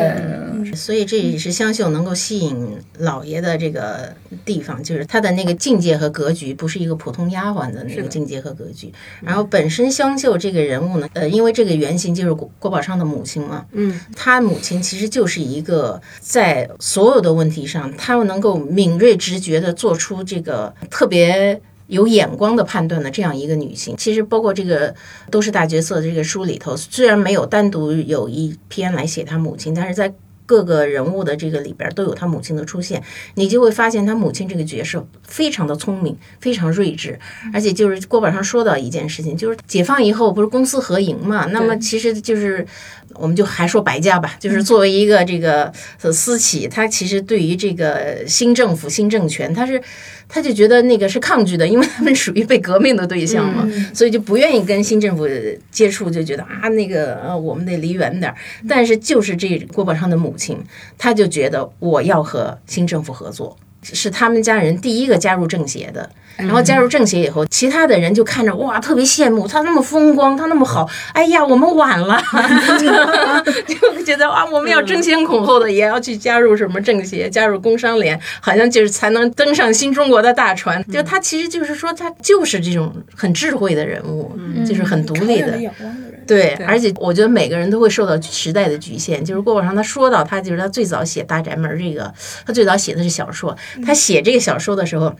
对，所以这也是香秀能够吸引老爷的这个地方，就是他的那个境界和格局不是一个普通丫鬟的那个境界和格局。然后本身香秀这个人物呢，呃，因为这个原型就是郭郭宝昌的母亲嘛，嗯，他母亲其实就是一个。在所有的问题上，他们能够敏锐直觉的做出这个特别有眼光的判断的这样一个女性。其实包括这个都是大角色的这个书里头，虽然没有单独有一篇来写她母亲，但是在各个人物的这个里边都有她母亲的出现，你就会发现她母亲这个角色非常的聪明，非常睿智，而且就是郭宝上说到一件事情，就是解放以后不是公私合营嘛，那么其实就是。我们就还说白家吧，就是作为一个这个私企，他其实对于这个新政府、新政权，他是他就觉得那个是抗拒的，因为他们属于被革命的对象嘛，所以就不愿意跟新政府接触，就觉得啊，那个呃，我们得离远点儿。但是就是这郭宝昌的母亲，他就觉得我要和新政府合作，是他们家人第一个加入政协的。然后加入政协以后，其他的人就看着哇，特别羡慕他那么风光，他那么好。哎呀，我们晚了，就觉得啊，我们要争先恐后的也要去加入什么政协，加入工商联，好像就是才能登上新中国的大船。就他其实就是说，他就是这种很智慧的人物，就是很独立的。对，而且我觉得每个人都会受到时代的局限。就是郭宝昌他说到，他就是他最早写《大宅门》这个，他最早写的是小说。他写这个小说的时候。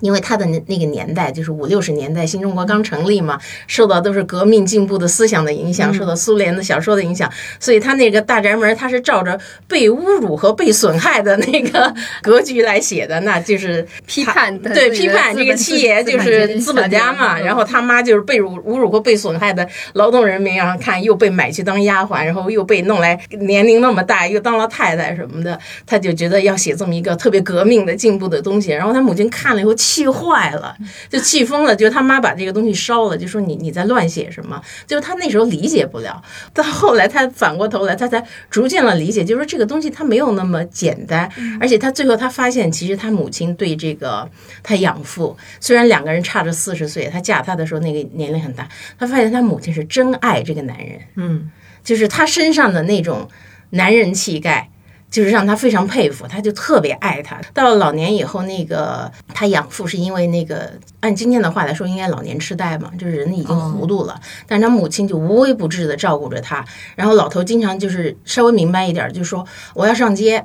因为他的那那个年代就是五六十年代，新中国刚成立嘛，受到都是革命进步的思想的影响，受到苏联的小说的影响，所以他那个大宅门，他是照着被侮辱和被损害的那个格局来写的，那就是 批判对批判这个七爷就是资本家嘛，然后他妈就是被辱侮辱和被损害的劳动人民，然后看又被买去当丫鬟，然后又被弄来年龄那么大又当了太太什么的，他就觉得要写这么一个特别革命的进步的东西，然后他母亲看了以后。气坏了，就气疯了，就他妈把这个东西烧了，就说你你在乱写什么？就是他那时候理解不了，到后来他反过头来，他才逐渐的理解，就是这个东西他没有那么简单，而且他最后他发现，其实他母亲对这个他养父，虽然两个人差着四十岁，他嫁他的时候那个年龄很大，他发现他母亲是真爱这个男人，嗯，就是他身上的那种男人气概。就是让他非常佩服，他就特别爱他。到了老年以后，那个他养父是因为那个按今天的话来说，应该老年痴呆嘛，就是人已经糊涂了。但是他母亲就无微不至的照顾着他。然后老头经常就是稍微明白一点，就说我要上街。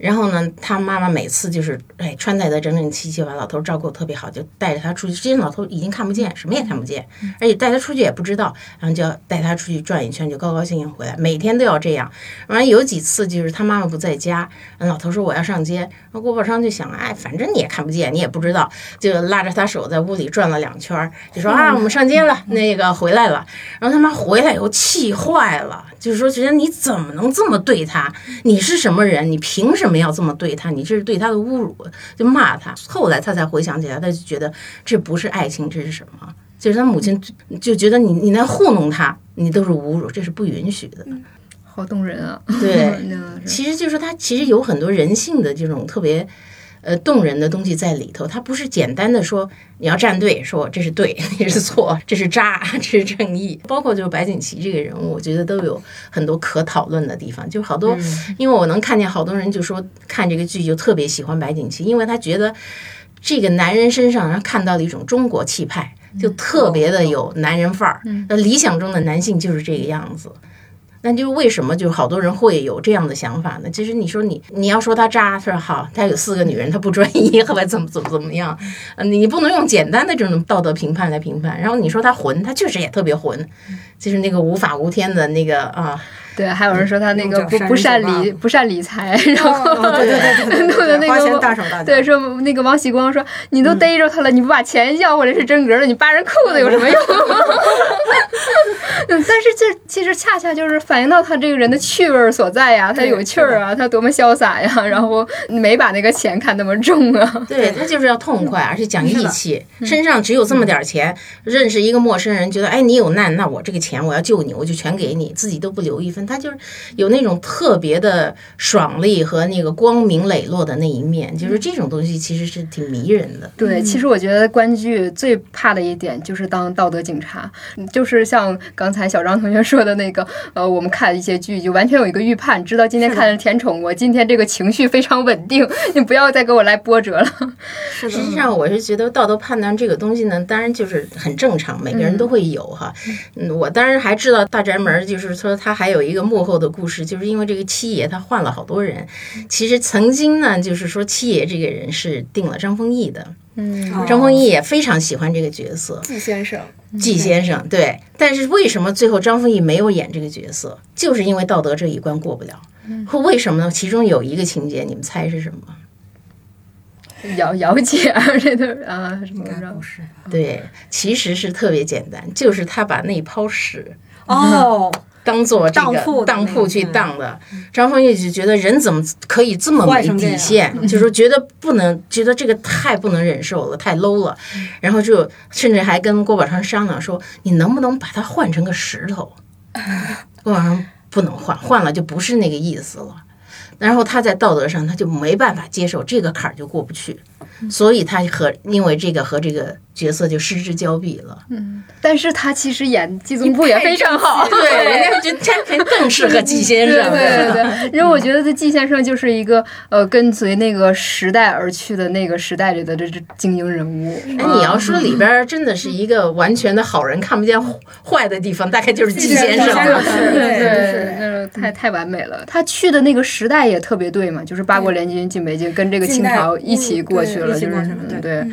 然后呢，他妈妈每次就是哎穿戴的整整齐齐，把老头照顾特别好，就带着他出去。之前老头已经看不见，什么也看不见，而且带他出去也不知道，然后就要带他出去转一圈，就高高兴兴回来。每天都要这样。完了有几次就是他妈妈不在家，老头说我要上街。那郭宝昌就想，哎，反正你也看不见，你也不知道，就拉着他手在屋里转了两圈，就说啊，我们上街了，那个回来了。然后他妈回来以后气坏了。就是说，觉得你怎么能这么对他？你是什么人？你凭什么要这么对他？你这是对他的侮辱，就骂他。后来他才回想起来，他就觉得这不是爱情，这是什么？就是他母亲就觉得你你在糊弄他，你都是侮辱，这是不允许的。好动人啊！对，其实就是他其实有很多人性的这种特别。呃，动人的东西在里头，它不是简单的说你要站队，说这是对，你是错，这是渣，这是正义。包括就是白景琦这个人物，我觉得都有很多可讨论的地方。就好多，因为我能看见好多人就说看这个剧就特别喜欢白景琦，因为他觉得这个男人身上看到了一种中国气派，就特别的有男人范儿。那理想中的男性就是这个样子。那就为什么就好多人会有这样的想法呢？其实你说你你要说他渣是好，他有四个女人，他不专一，后来怎么怎么怎么样？你不能用简单的这种道德评判来评判。然后你说他混，他确实也特别混，就是那个无法无天的那个啊。对，还有人说他那个不不善理不善理财，然后对对对对对，花钱大手大脚。对，说那个王喜光说，你都逮着他了，你不把钱要回来是真格的，你扒人裤子有什么用？但是这其实恰恰就是反映到他这个人的趣味所在呀，他有趣儿啊，他多么潇洒呀，然后没把那个钱看那么重啊。对他就是要痛快，而且讲义气，身上只有这么点钱，认识一个陌生人，觉得哎你有难，那我这个钱我要救你，我就全给你，自己都不留一分。他就是有那种特别的爽利和那个光明磊落的那一面，就是这种东西其实是挺迷人的。对，其实我觉得观剧最怕的一点就是当道德警察，就是像刚才小张同学说的那个，呃，我们看一些剧就完全有一个预判，知道今天看的甜宠，我今天这个情绪非常稳定，你不要再给我来波折了。实际上，我是觉得道德判断这个东西呢，当然就是很正常，每个人都会有哈。嗯，我当然还知道大宅门，就是说它还有一个。幕后的故事，就是因为这个七爷他换了好多人。其实曾经呢，就是说七爷这个人是定了张丰毅的。嗯，张丰毅也非常喜欢这个角色，季先生，季先生。对，但是为什么最后张丰毅没有演这个角色？就是因为道德这一关过不了。或为什么呢？其中有一个情节，你们猜是什么？姚姚姐啊，这都啊什么不是对，其实是特别简单，就是他把那泡屎哦，当做这当铺个当铺去嗯当的。张丰毅就觉得人怎么可以这么没底线，就说觉得不能，觉得这个太不能忍受了，太 low 了。然后就甚至还跟郭宝昌商量说，你能不能把它换成个石头？郭宝昌不能换，换了就不是那个意思了。然后他在道德上他就没办法接受这个坎儿就过不去，所以他和因为这个和这个角色就失之交臂了。嗯但是他其实演季宗部也非常好，对，人家觉得这肯定更适合季先生。对对对，因为我觉得这季先生就是一个呃跟随那个时代而去的那个时代里的这这精英人物。哎，你要说里边真的是一个完全的好人，看不见坏的地方，大概就是季先生了。对对对对，那种太太完美了。他去的那个时代也特别对嘛，就是八国联军进北京，跟这个清朝一起过去去了对嗯对。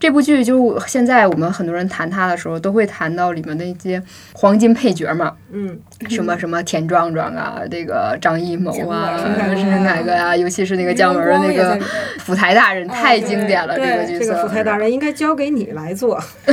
这部剧就现在我们很多人谈它的时候，都会谈到里面的一些黄金配角嘛，嗯，什么什么田壮壮啊，这个张艺谋啊，是哪个呀？尤其是那个姜文的那个府台大人，太经典了，这个角色。这个府台大人应该交给你来做。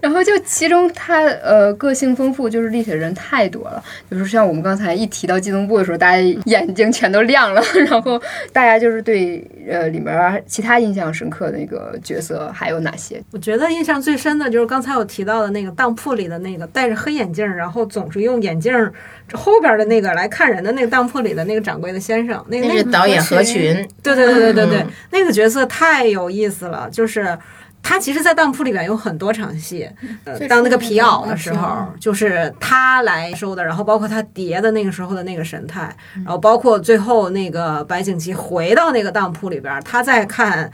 然后就其中他呃个性丰富，就是立体的人太多了。就是像我们刚才一提到机动部的时候，大家眼睛全都亮了。然后大家就是对呃里面其他印象深刻的那个角色还有哪些？我觉得印象最深的就是刚才我提到的那个当铺里的那个戴着黑眼镜儿，然后总是用眼镜儿后边的那个来看人的那个当铺里的那个掌柜的先生，那个那那个是导演何群，对对对对对对，嗯那个角色太有意思了，就是。他其实，在当铺里边有很多场戏，呃，当那个皮袄的时候，就是他来收的，然后包括他叠的那个时候的那个神态，然后包括最后那个白景琦回到那个当铺里边，他在看，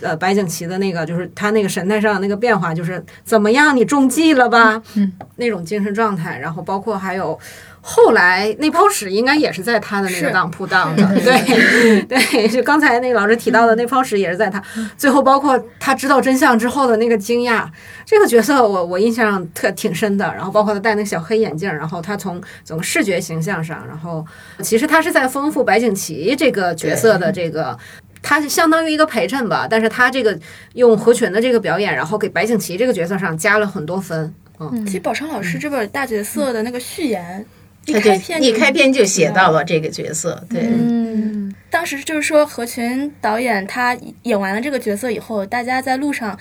呃，白景琦的那个就是他那个神态上那个变化，就是怎么样，你中计了吧？嗯，那种精神状态，然后包括还有。后来那泡屎应该也是在他的那个是当铺当的，对 对，就刚才那个老师提到的那泡屎也是在他。最后包括他知道真相之后的那个惊讶，这个角色我我印象特挺深的。然后包括他戴那个小黑眼镜，然后他从整个视觉形象上，然后其实他是在丰富白景琦这个角色的这个。他是相当于一个陪衬吧，但是他这个用何群的这个表演，然后给白景琦这个角色上加了很多分。嗯，其实宝昌老师这本大角色的那个序言，一一开篇就写到了这个角色，对，嗯，当时就是说何群导演他演完了这个角色以后，大家在路上。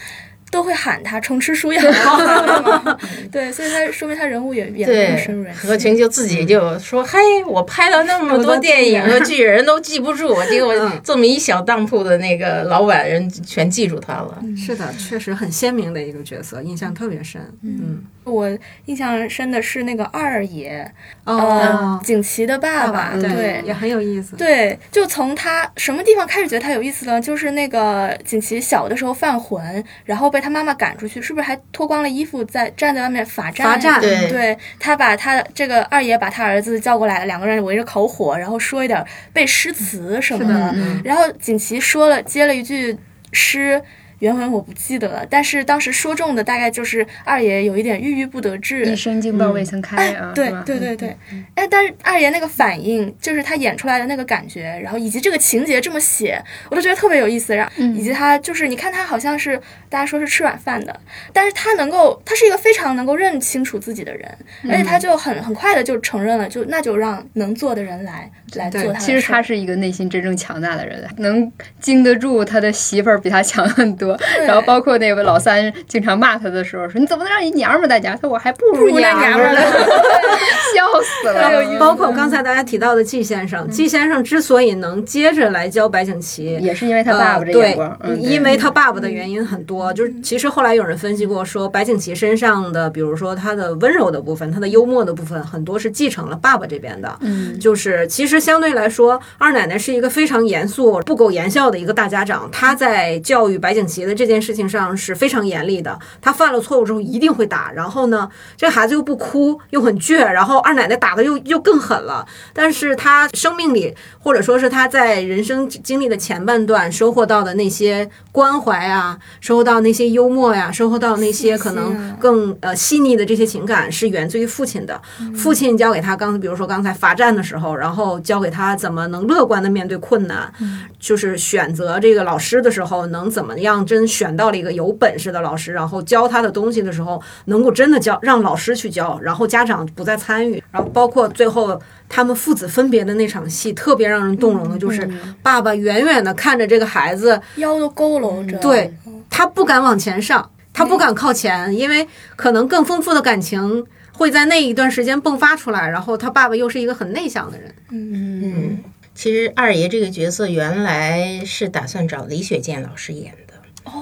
都会喊他虫吃鼠咬，对，所以他说明他人物也演得更深入人，心。何群就自己就说：“嘿，我拍了那么多电影和剧，人都记不住，结果这么一小当铺的那个老板人全记住他了。是的，确实很鲜明的一个角色，印象特别深。嗯，我印象深的是那个二爷，哦呃，，景琦的爸爸对对，也很有意思。对，就从他什么地方开始觉得他有意思呢？就是那个景琦小的时候犯浑，然后被他妈妈赶出去，是不是还脱光了衣服在站在外面罚站？罚站对他把他这个二爷把他儿子叫过来，两个人围着烤火，然后说一点背诗词什么是的嗯然后锦旗说了接了一句诗。原文我不记得了，但是当时说中的大概就是二爷有一点郁郁不得志，一身劲爆未曾开啊，对对对对，哎，但是二爷那个反应，就是他演出来的那个感觉，然后以及这个情节这么写，我都觉得特别有意思。然后以及他就是，你看他好像是大家说是吃软饭的，但是他能够，他是一个非常能够认清楚自己的人，而且他就很很快的就承认了，就那就让能做的人来来做他。其实他是一个内心真正强大的人，能经得住他的媳妇儿比他强很多。然后包括那个老三经常骂他的时候，说你怎么能让你娘们儿在家？他说我还不如娘们儿呢，笑死了。包括刚才大家提到的季先生，季先生之所以能接着来教白景琦，也是因为他爸爸这呃眼光，因为他爸爸的原因很多，就是其实后来有人分析过，说白景琦身上的，比如说他的温柔的部分，他的幽默的部分，很多是继承了爸爸这边的。嗯，就是其实相对来说，二奶奶是一个非常严肃、不苟言笑的一个大家长，她在教育白景琪的这件事情上是非常严厉的。他犯了错误之后一定会打，然后呢，这孩子又不哭，又很倔，然后二奶奶打的又又更狠了。但是他生命里，或者说是他在人生经历的前半段收获到的那些关怀啊，收获到那些幽默呀，收获到那些可能更呃细腻的这些情感，是源自于父亲的。父亲教给他刚，比如说刚才罚站的时候，然后教给他怎么能乐观的面对困难，就是选择这个老师的时候，能怎么样真选到了一个有本事的老师，然后教他的东西的时候，能够真的教让老师去教，然后家长不再参与，然后包括最后他们父子分别的那场戏，特别让人动容的，就是爸爸远远的看着这个孩子，腰都佝偻着，对他不敢往前上，他不敢靠前，因为可能更丰富的感情会在那一段时间迸发出来。然后他爸爸又是一个很内向的人，嗯，其实二爷这个角色原来是打算找李雪健老师演的。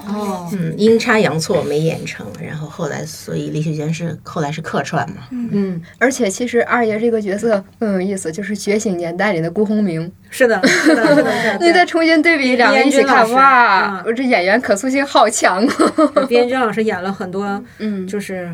哦，嗯，阴差阳错没演成，然后后来，所以李雪健是后来是客串嘛。嗯，而且其实二爷这个角色更有意思，就是《觉醒年代》里的顾鸿铭。是的，是的，是的。你再重新对比两个一起看，哇，我这演员可塑性好强啊！边娟老师演了很多，嗯，就是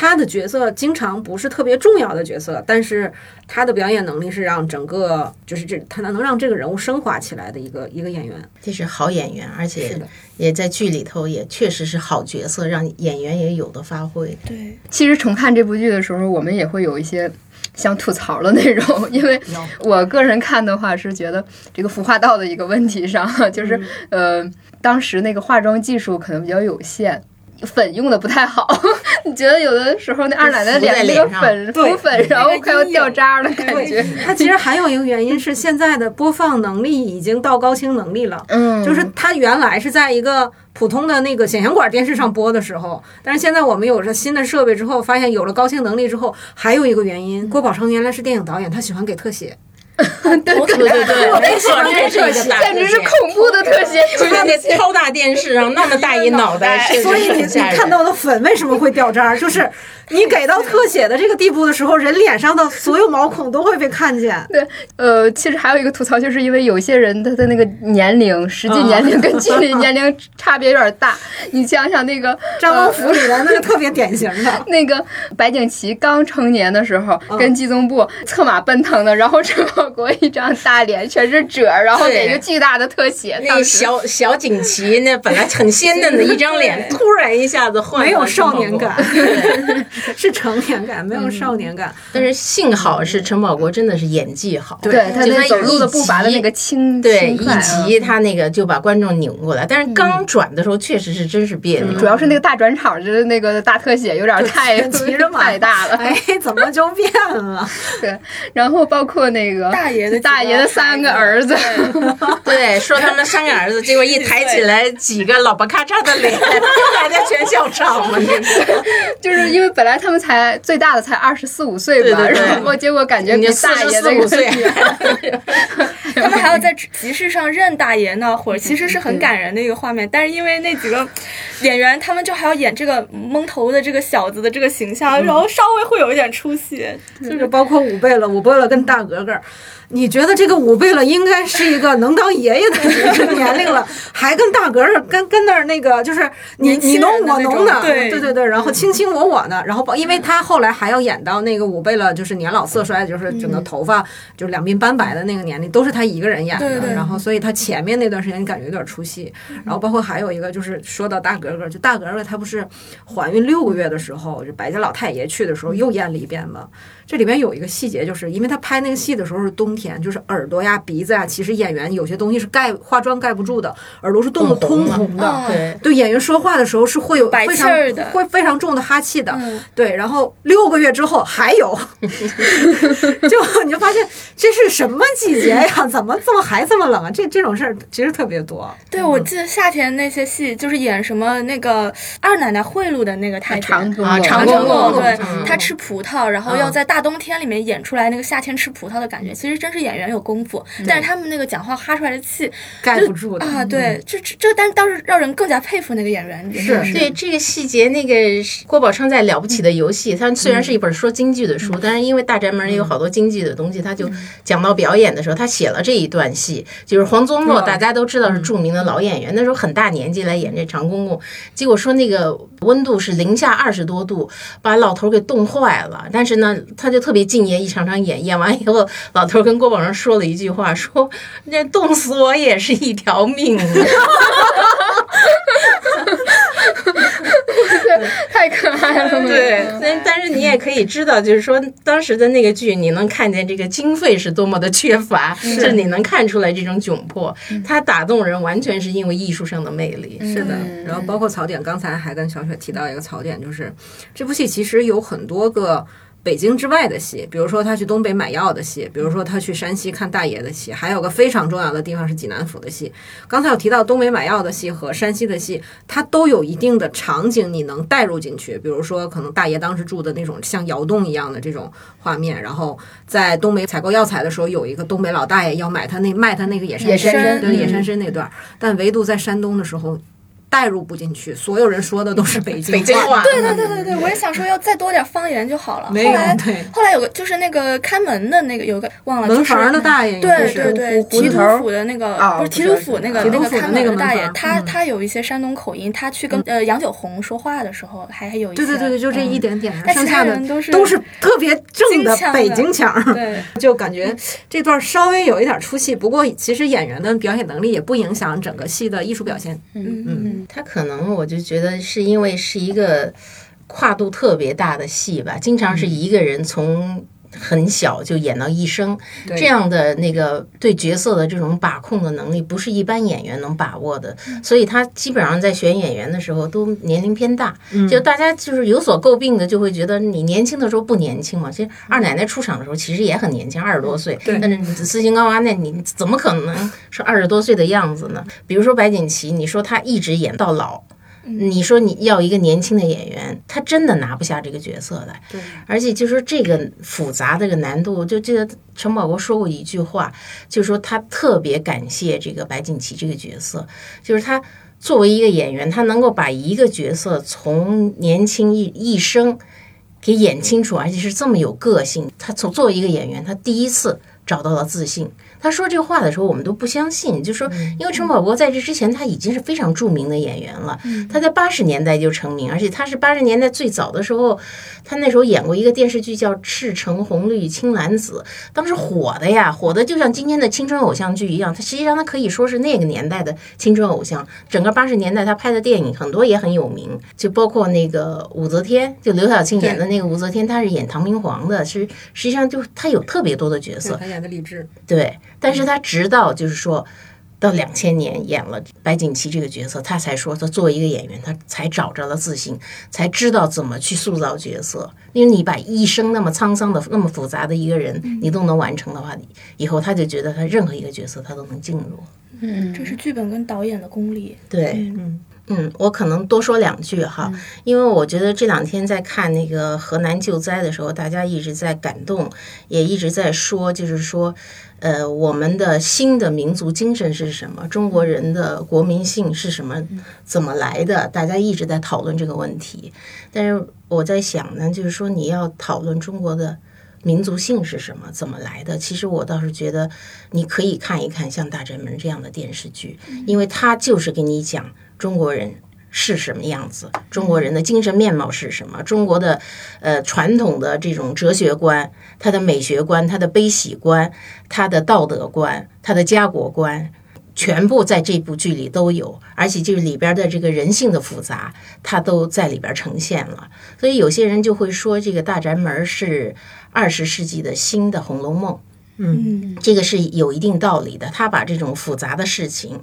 他的角色经常不是特别重要的角色，但是他的表演能力是让整个就是这他能让这个人物升华起来的一个一个演员。这是好演员，而且也在剧里头也确实是好角色，让演员也有的发挥。对，其实重看这部剧的时候，我们也会有一些想吐槽的内容，因为我个人看的话是觉得这个服化道的一个问题上，就是、呃，当时那个化妆技术可能比较有限。粉用的不太好，你觉得有的时候那二奶奶脸那个粉对浮粉，然后快要掉渣的感觉。它其实还有一个原因是现在的播放能力已经到高清能力了。嗯，就是它原来是在一个普通的那个显像管电视上播的时候，但是现在我们有了新的设备之后，发现有了高清能力之后，还有一个原因，郭宝成原来是电影导演，他喜欢给特写，对对对对，没错，这是一个简直是恐怖的特写，就在那超大电视上那么大一脑袋，所以你你。看到的粉为什么会掉渣儿？就是 你给到特写的这个地步的时候，人脸上的所有毛孔都会被看见。对，呃，其实还有一个吐槽，就是因为有些人他的那个年龄，实际年龄跟剧里年龄差别有点大。你想想那个张光福里边那个特别典型的，那个白景琦刚成年的时候，跟季宗部策马奔腾的，然后陈宝国一张大脸全是褶，然后给一个巨大的特写。那小小景琦那本来很鲜嫩的一张脸，突然一下子换没有少年感对，是成年感，没有少年感。但是幸好是陈宝国真的是演技好，对他那走路的一步伐的那个轻对一集他那个就把观众拧过来，但是刚转的时候确实是真是别扭。主要是那个大转场，就是那个大特写有点太 太大了。哎，怎么就变了？对，然后包括那个大爷的大爷的三个儿子，对，说他们三个儿子，结果一抬起来几个老不咔嚓的脸，大家全笑场了。那个就是因为本来他们才最大的才二十四五岁吧，对对对然后结果感觉比大爷那个四五岁，他们还要在集市上认大爷那会儿，其实是很感人的一个画面。但是因为那几个演员，他们就还要演这个蒙头的这个小子的这个形象，然后稍微会有一点出戏。就是包括五贝了，五倍了跟大格格，你觉得这个五贝勒应该是一个能当爷爷的这个年龄了，还跟大格格跟跟那儿那个就是你你侬我侬的，对。对对对，然后卿卿我我的，然后包因为他后来还要演到那个五贝勒就是年老色衰，就是整个头发就是两鬓斑白的那个年龄，都是他一个人演的，然后所以他前面那段时间感觉有点出戏，然后包括还有一个就是说到大格格，就大格格她不是怀孕六个月的时候，就白家老太爷去的时候又演了一遍嘛。这里边有一个细节，就是因为他拍那个戏的时候是冬天，就是耳朵呀、鼻子呀，其实演员有些东西是盖化妆盖不住的，耳朵是冻得通红的。嗯对，对演员说话的时候是会有白非常气儿的。会非常重的哈气的，嗯。对，然后六个月之后还有，就你就发现这是什么季节呀？怎么这么还这么冷啊？这这种事儿其实特别多。对，我记得夏天那些戏，就是演什么那个二奶奶贿赂的那个太监啊长公公长长公公公公，对嗯。他吃葡萄，然后要在大冬天里面演出来那个夏天吃葡萄的感觉，其实真真是演员有功夫，但是他们那个讲话哈出来的气盖不住的。啊，对，这这这，但倒是让人更加佩服那个演员。是。对这个细节，那个郭宝昌在《了不起的游戏》，他虽然是一本说京剧的书，但是因为大宅门也有好多京剧的东西，他就讲到表演的时候，他写了这一段戏，就是黄宗洛，大家都知道是著名的老演员，那时候很大年纪来演这长公公，结果说那个温度是零下二十多度，把老头给冻坏了。但是呢，他就特别敬业，一场场演，演完以后，老头跟郭宝昌说了一句话，说那冻死我也是一条命。太可爱了，对，但但是你也可以知道，就是说当时的那个剧，你能看见这个经费是多么的缺乏，是你能看出来这种窘迫。它打动人，完全是因为艺术上的魅力。是的，然后包括槽点，刚才还跟小雪提到一个槽点，就是这部戏其实有很多个。北京之外的戏，比如说他去东北买药的戏，比如说他去山西看大爷的戏，还有个非常重要的地方是济南府的戏。刚才有提到东北买药的戏和山西的戏，它都有一定的场景你能带入进去，比如说可能大爷当时住的那种像窑洞一样的这种画面，然后在东北采购药材的时候，有一个东北老大爷要买他那卖他那个野山参，对野山参那段，但唯独在山东的时候。带入不进去，所有人说的都是北京 北京话。对对对对对，我也想说要再多点方言就好了。没有，对。后来有个就是那个开门的那个有个忘了，门房的大爷。对对对，提督府的那个不是提督府那个那个开门的大爷，他他有一些山东口音，他去跟呃杨九红说话的时候还还有一些。对对对对，就这一点点，剩下的都是都是特别正的北京腔。对，就感觉这段稍微有一点出戏，不过其实演员的表演能力也不影响整个戏的艺术表现。嗯嗯，他可能。我就觉得是因为是一个跨度特别大的戏吧，经常是一个人从很小就演到一生，这样的那个对角色的这种把控的能力，不是一般演员能把握的。所以他基本上在选演员的时候都年龄偏大，就大家就是有所诟病的，就会觉得你年轻的时候不年轻嘛。其实二奶奶出场的时候其实也很年轻，二十多岁。但是斯琴高娃那你怎么可能是二十多岁的样子呢？比如说白景琦，你说他一直演到老。你说你要一个年轻的演员，他真的拿不下这个角色来。对，而且就说这个复杂这个难度，就记得陈宝国说过一句话，就说他特别感谢这个白景琦这个角色，就是他作为一个演员，他能够把一个角色从年轻一一生给演清楚，而且是这么有个性。他从作为一个演员，他第一次找到了自信。他说这话的时候，我们都不相信。就说，因为陈宝国在这之前他已经是非常著名的演员了，他在八十年代就成名，而且他是八十年代最早的时候，他那时候演过一个电视剧叫《赤橙红绿青蓝紫》，当时火的呀，火的就像今天的青春偶像剧一样。他实际上他可以说是那个年代的青春偶像。整个八十年代他拍的电影很多也很有名，就包括那个武则天，就刘晓庆演的那个武则天，他是演唐明皇的，是实际上就他有特别多的角色，他演的李治，对。但是他直到就是说，到两千年演了白景琦这个角色，他才说他作为一个演员，他才找着了自信，才知道怎么去塑造角色。因为你把一生那么沧桑的、那么复杂的一个人，你都能完成的话，以后他就觉得他任何一个角色他都能进入。嗯，这是剧本跟导演的功力。对，嗯。嗯，我可能多说两句哈，因为我觉得这两天在看那个河南救灾的时候，大家一直在感动，也一直在说，就是说，呃，我们的新的民族精神是什么？中国人的国民性是什么？怎么来的？大家一直在讨论这个问题。但是我在想呢，就是说你要讨论中国的民族性是什么？怎么来的？其实我倒是觉得你可以看一看像《大宅门》这样的电视剧，因为它就是给你讲。中国人是什么样子？中国人的精神面貌是什么？中国的呃传统的这种哲学观、他的美学观、他的悲喜观、他的道德观、他的家国观，全部在这部剧里都有，而且就是里边的这个人性的复杂，它都在里边呈现了。所以有些人就会说，这个大宅门是二十世纪的新的《红楼梦》。嗯，这个是有一定道理的。他把这种复杂的事情。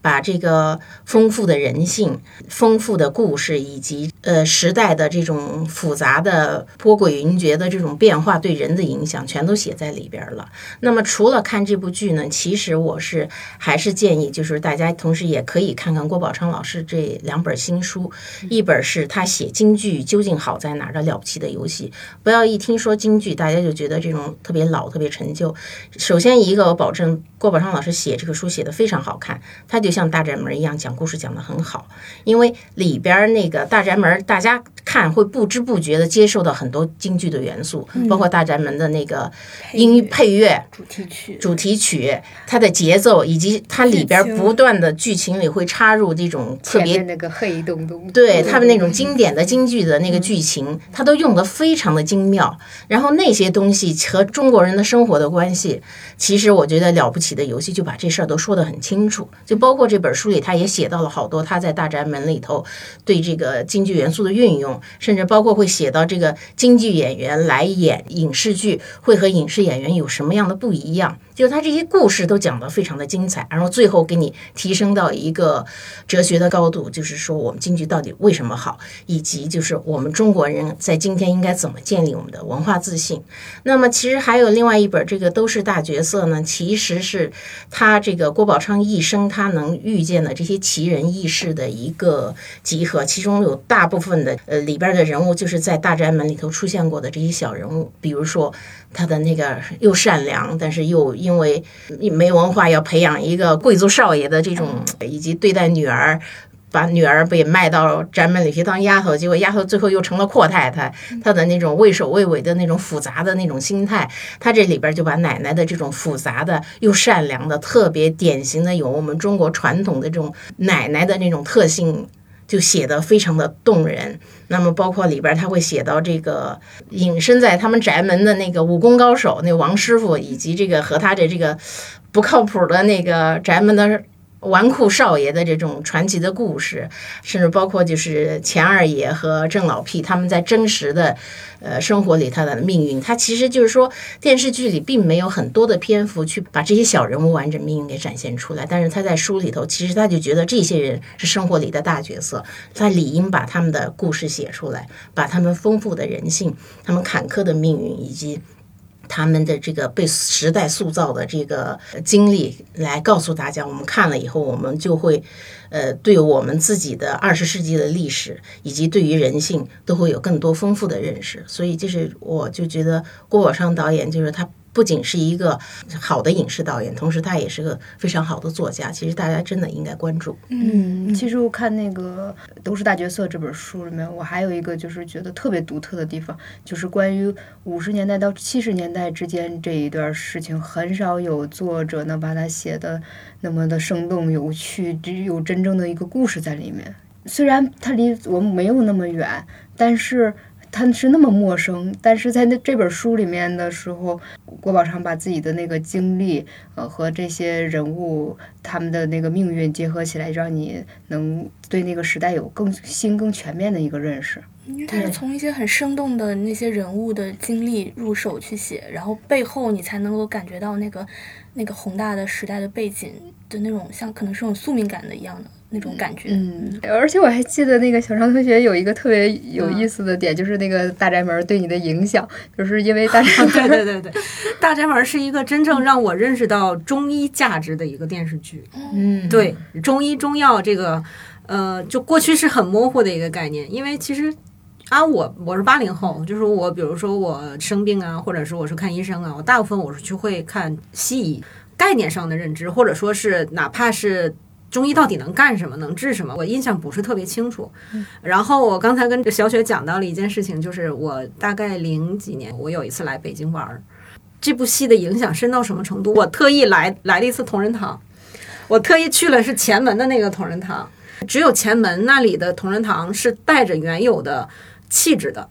把这个丰富的人性、丰富的故事以及呃时代的这种复杂的波诡云谲的这种变化对人的影响，全都写在里边了。那么除了看这部剧呢，其实我是还是建议，就是大家同时也可以看看郭宝昌老师这两本新书，一本是他写京剧究竟好在哪儿的了不起的游戏。不要一听说京剧，大家就觉得这种特别老、特别陈旧。首先一个，我保证郭宝昌老师写这个书写的非常好看，他就像大宅门一样讲故事讲得很好。因为里边那个大宅门，大家看会不知不觉的接受到很多京剧的元素，包括大宅门的那个音乐。配乐、主题曲，主题曲，它的节奏，以及它里边不断的剧情里会插入这种特别那个黑洞洞，对他们那种经典的京剧的那个剧情，它都用得非常的精妙。然后那些东西和中国人的生活的关系，其实我觉得了不起的游戏就把这事儿都说得很清楚。就包括这本书里，他也写到了好多他在大宅门里头对这个京剧元素的运用，甚至包括会写到这个京剧演员来演影视剧会和影视演员有什么样的不一样。就他这些故事都讲得非常的精彩，然后最后给你提升到一个哲学的高度，就是说我们京剧到底为什么好，以及就是我们中国人在今天应该怎么建立我们的文化自信。那么其实还有另外一本，这个都是大角色呢，其实是他这个郭宝昌一生他能遇见的这些奇人异事的一个集合，其中有大部分的呃里边的人物就是在大宅门里头出现过的这些小人物，比如说他的那个又善良，但是又因为没文化，要培养一个贵族少爷的这种，以及对待女儿。把女儿被卖到宅门里去当丫头，结果丫头最后又成了阔太太。她的那种畏首畏尾的那种复杂的那种心态，她这里边就把奶奶的这种复杂的又善良的、特别典型的有我们中国传统的这种奶奶的那种特性，就写的非常的动人。那么包括里边他会写到这个隐身在他们宅门的那个武功高手那王师傅，以及这个和他的这个不靠谱的那个宅门的。纨绔少爷的这种传奇的故事，甚至包括就是钱二爷和郑老屁他们在真实的呃生活里他的命运，他其实就是说电视剧里并没有很多的篇幅去把这些小人物完整命运给展现出来，但是他在书里头，其实他就觉得这些人是生活里的大角色，他理应把他们的故事写出来，把他们丰富的人性、他们坎坷的命运以及。他们的这个被时代塑造的这个经历，来告诉大家，我们看了以后，我们就会，呃，对我们自己的二十世纪的历史以及对于人性，都会有更多丰富的认识。所以，就是我就觉得郭宝昌导演，就是他。不仅是一个好的影视导演，同时他也是个非常好的作家。其实大家真的应该关注。嗯，其实我看那个《都是大角色》这本书里面，我还有一个就是觉得特别独特的地方，就是关于五十年代到七十年代之间这一段事情，很少有作者能把它写的那么的生动有趣，只有真正的一个故事在里面。虽然它离我们没有那么远，但是。他是那么陌生，但是在那这本书里面的时候，郭宝昌把自己的那个经历，呃，和这些人物他们的那个命运结合起来，让你能对那个时代有更新、更全面的一个认识。因为他是从一些很生动的那些人物的经历入手去写，然后背后你才能够感觉到那个那个宏大的时代的背景的那种像可能是种宿命感的一样的。那种感觉，嗯，而且我还记得那个小张同学有一个特别有意思的点，就是那个大宅门对你的影响，就是因为大 宅门，对对对对，大宅门是一个真正让我认识到中医价值的一个电视剧，嗯，对，中医中药这个，呃，就过去是很模糊的一个概念，因为其实啊，我我是八零后，就是我比如说我生病啊，或者是我是看医生啊，我大部分我是去会看西医概念上的认知，或者说是哪怕是。中医到底能干什么？能治什么？我印象不是特别清楚。然后我刚才跟小雪讲到了一件事情，就是我大概零几年，我有一次来北京玩儿，这部戏的影响深到什么程度？我特意来来了一次同仁堂，我特意去了是前门的那个同仁堂，只有前门那里的同仁堂是带着原有的气质的。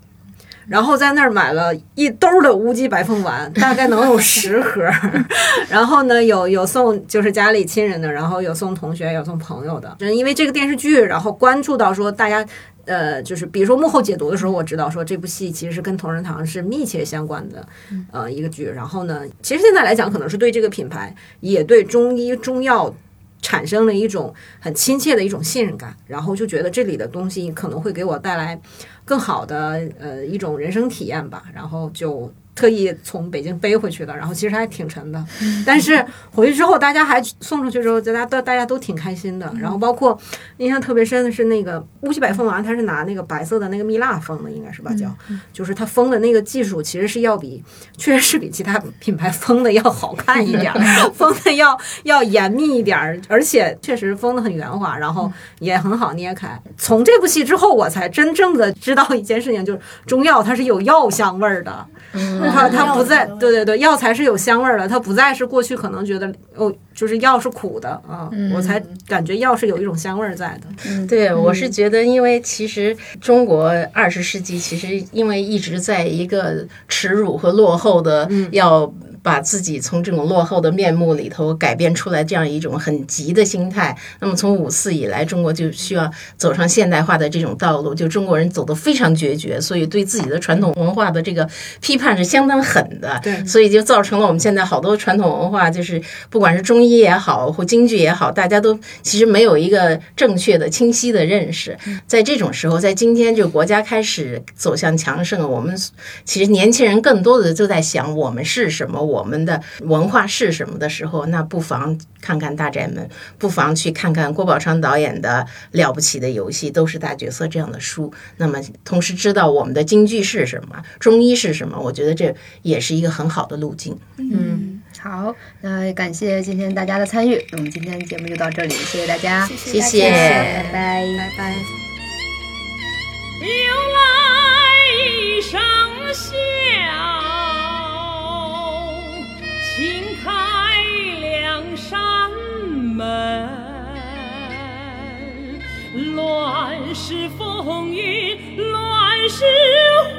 然后在那儿买了一兜的乌鸡白凤丸，大概能有十盒。然后呢，有有送就是家里亲人的，然后有送同学，有送朋友的。因为这个电视剧，然后关注到说大家，呃，就是比如说幕后解读的时候，我知道说这部戏其实是跟同仁堂是密切相关的，呃，一个剧。然后呢，其实现在来讲，可能是对这个品牌，也对中医中药产生了一种很亲切的一种信任感，然后就觉得这里的东西可能会给我带来更好的呃一种人生体验吧，然后就。特意从北京背回去的，然后其实还挺沉的，但是回去之后大家还送出去之后，大家都大家都挺开心的。然后包括印象特别深的是那个乌溪白凤丸，它是拿那个白色的那个蜜蜡封的，应该是吧？叫，就是它封的那个技术其实是要比，确实是比其他品牌封的要好看一点，封的要要严密一点，而且确实封的很圆滑，然后也很好捏开。从这部戏之后，我才真正的知道一件事情，就是中药它是有药香味儿的。它它不再对对对，药材是有香味儿的，它不再是过去可能觉得哦，就是药是苦的啊，我才感觉药是有一种香味儿在的。对，我是觉得，因为其实中国二十世纪其实因为一直在一个耻辱和落后的要。把自己从这种落后的面目里头改变出来，这样一种很急的心态。那么从五四以来，中国就需要走上现代化的这种道路，就中国人走得非常决绝，所以对自己的传统文化的这个批判是相当狠的。对，所以就造成了我们现在好多传统文化，就是不管是中医也好，或京剧也好，大家都其实没有一个正确的、清晰的认识。在这种时候，在今天就国家开始走向强盛，我们其实年轻人更多的就在想我们是什么，我。我们的文化是什么的时候，那不妨看看《大宅门》，不妨去看看郭宝昌导演的《了不起的游戏》，都是大角色这样的书。那么，同时知道我们的京剧是什么，中医是什么，我觉得这也是一个很好的路径。嗯，好，那感谢今天大家的参与，那我们今天节目就到这里，谢谢大家，谢谢，拜拜，拜拜。又来一声笑。新开两扇门，乱世风云，乱世魂，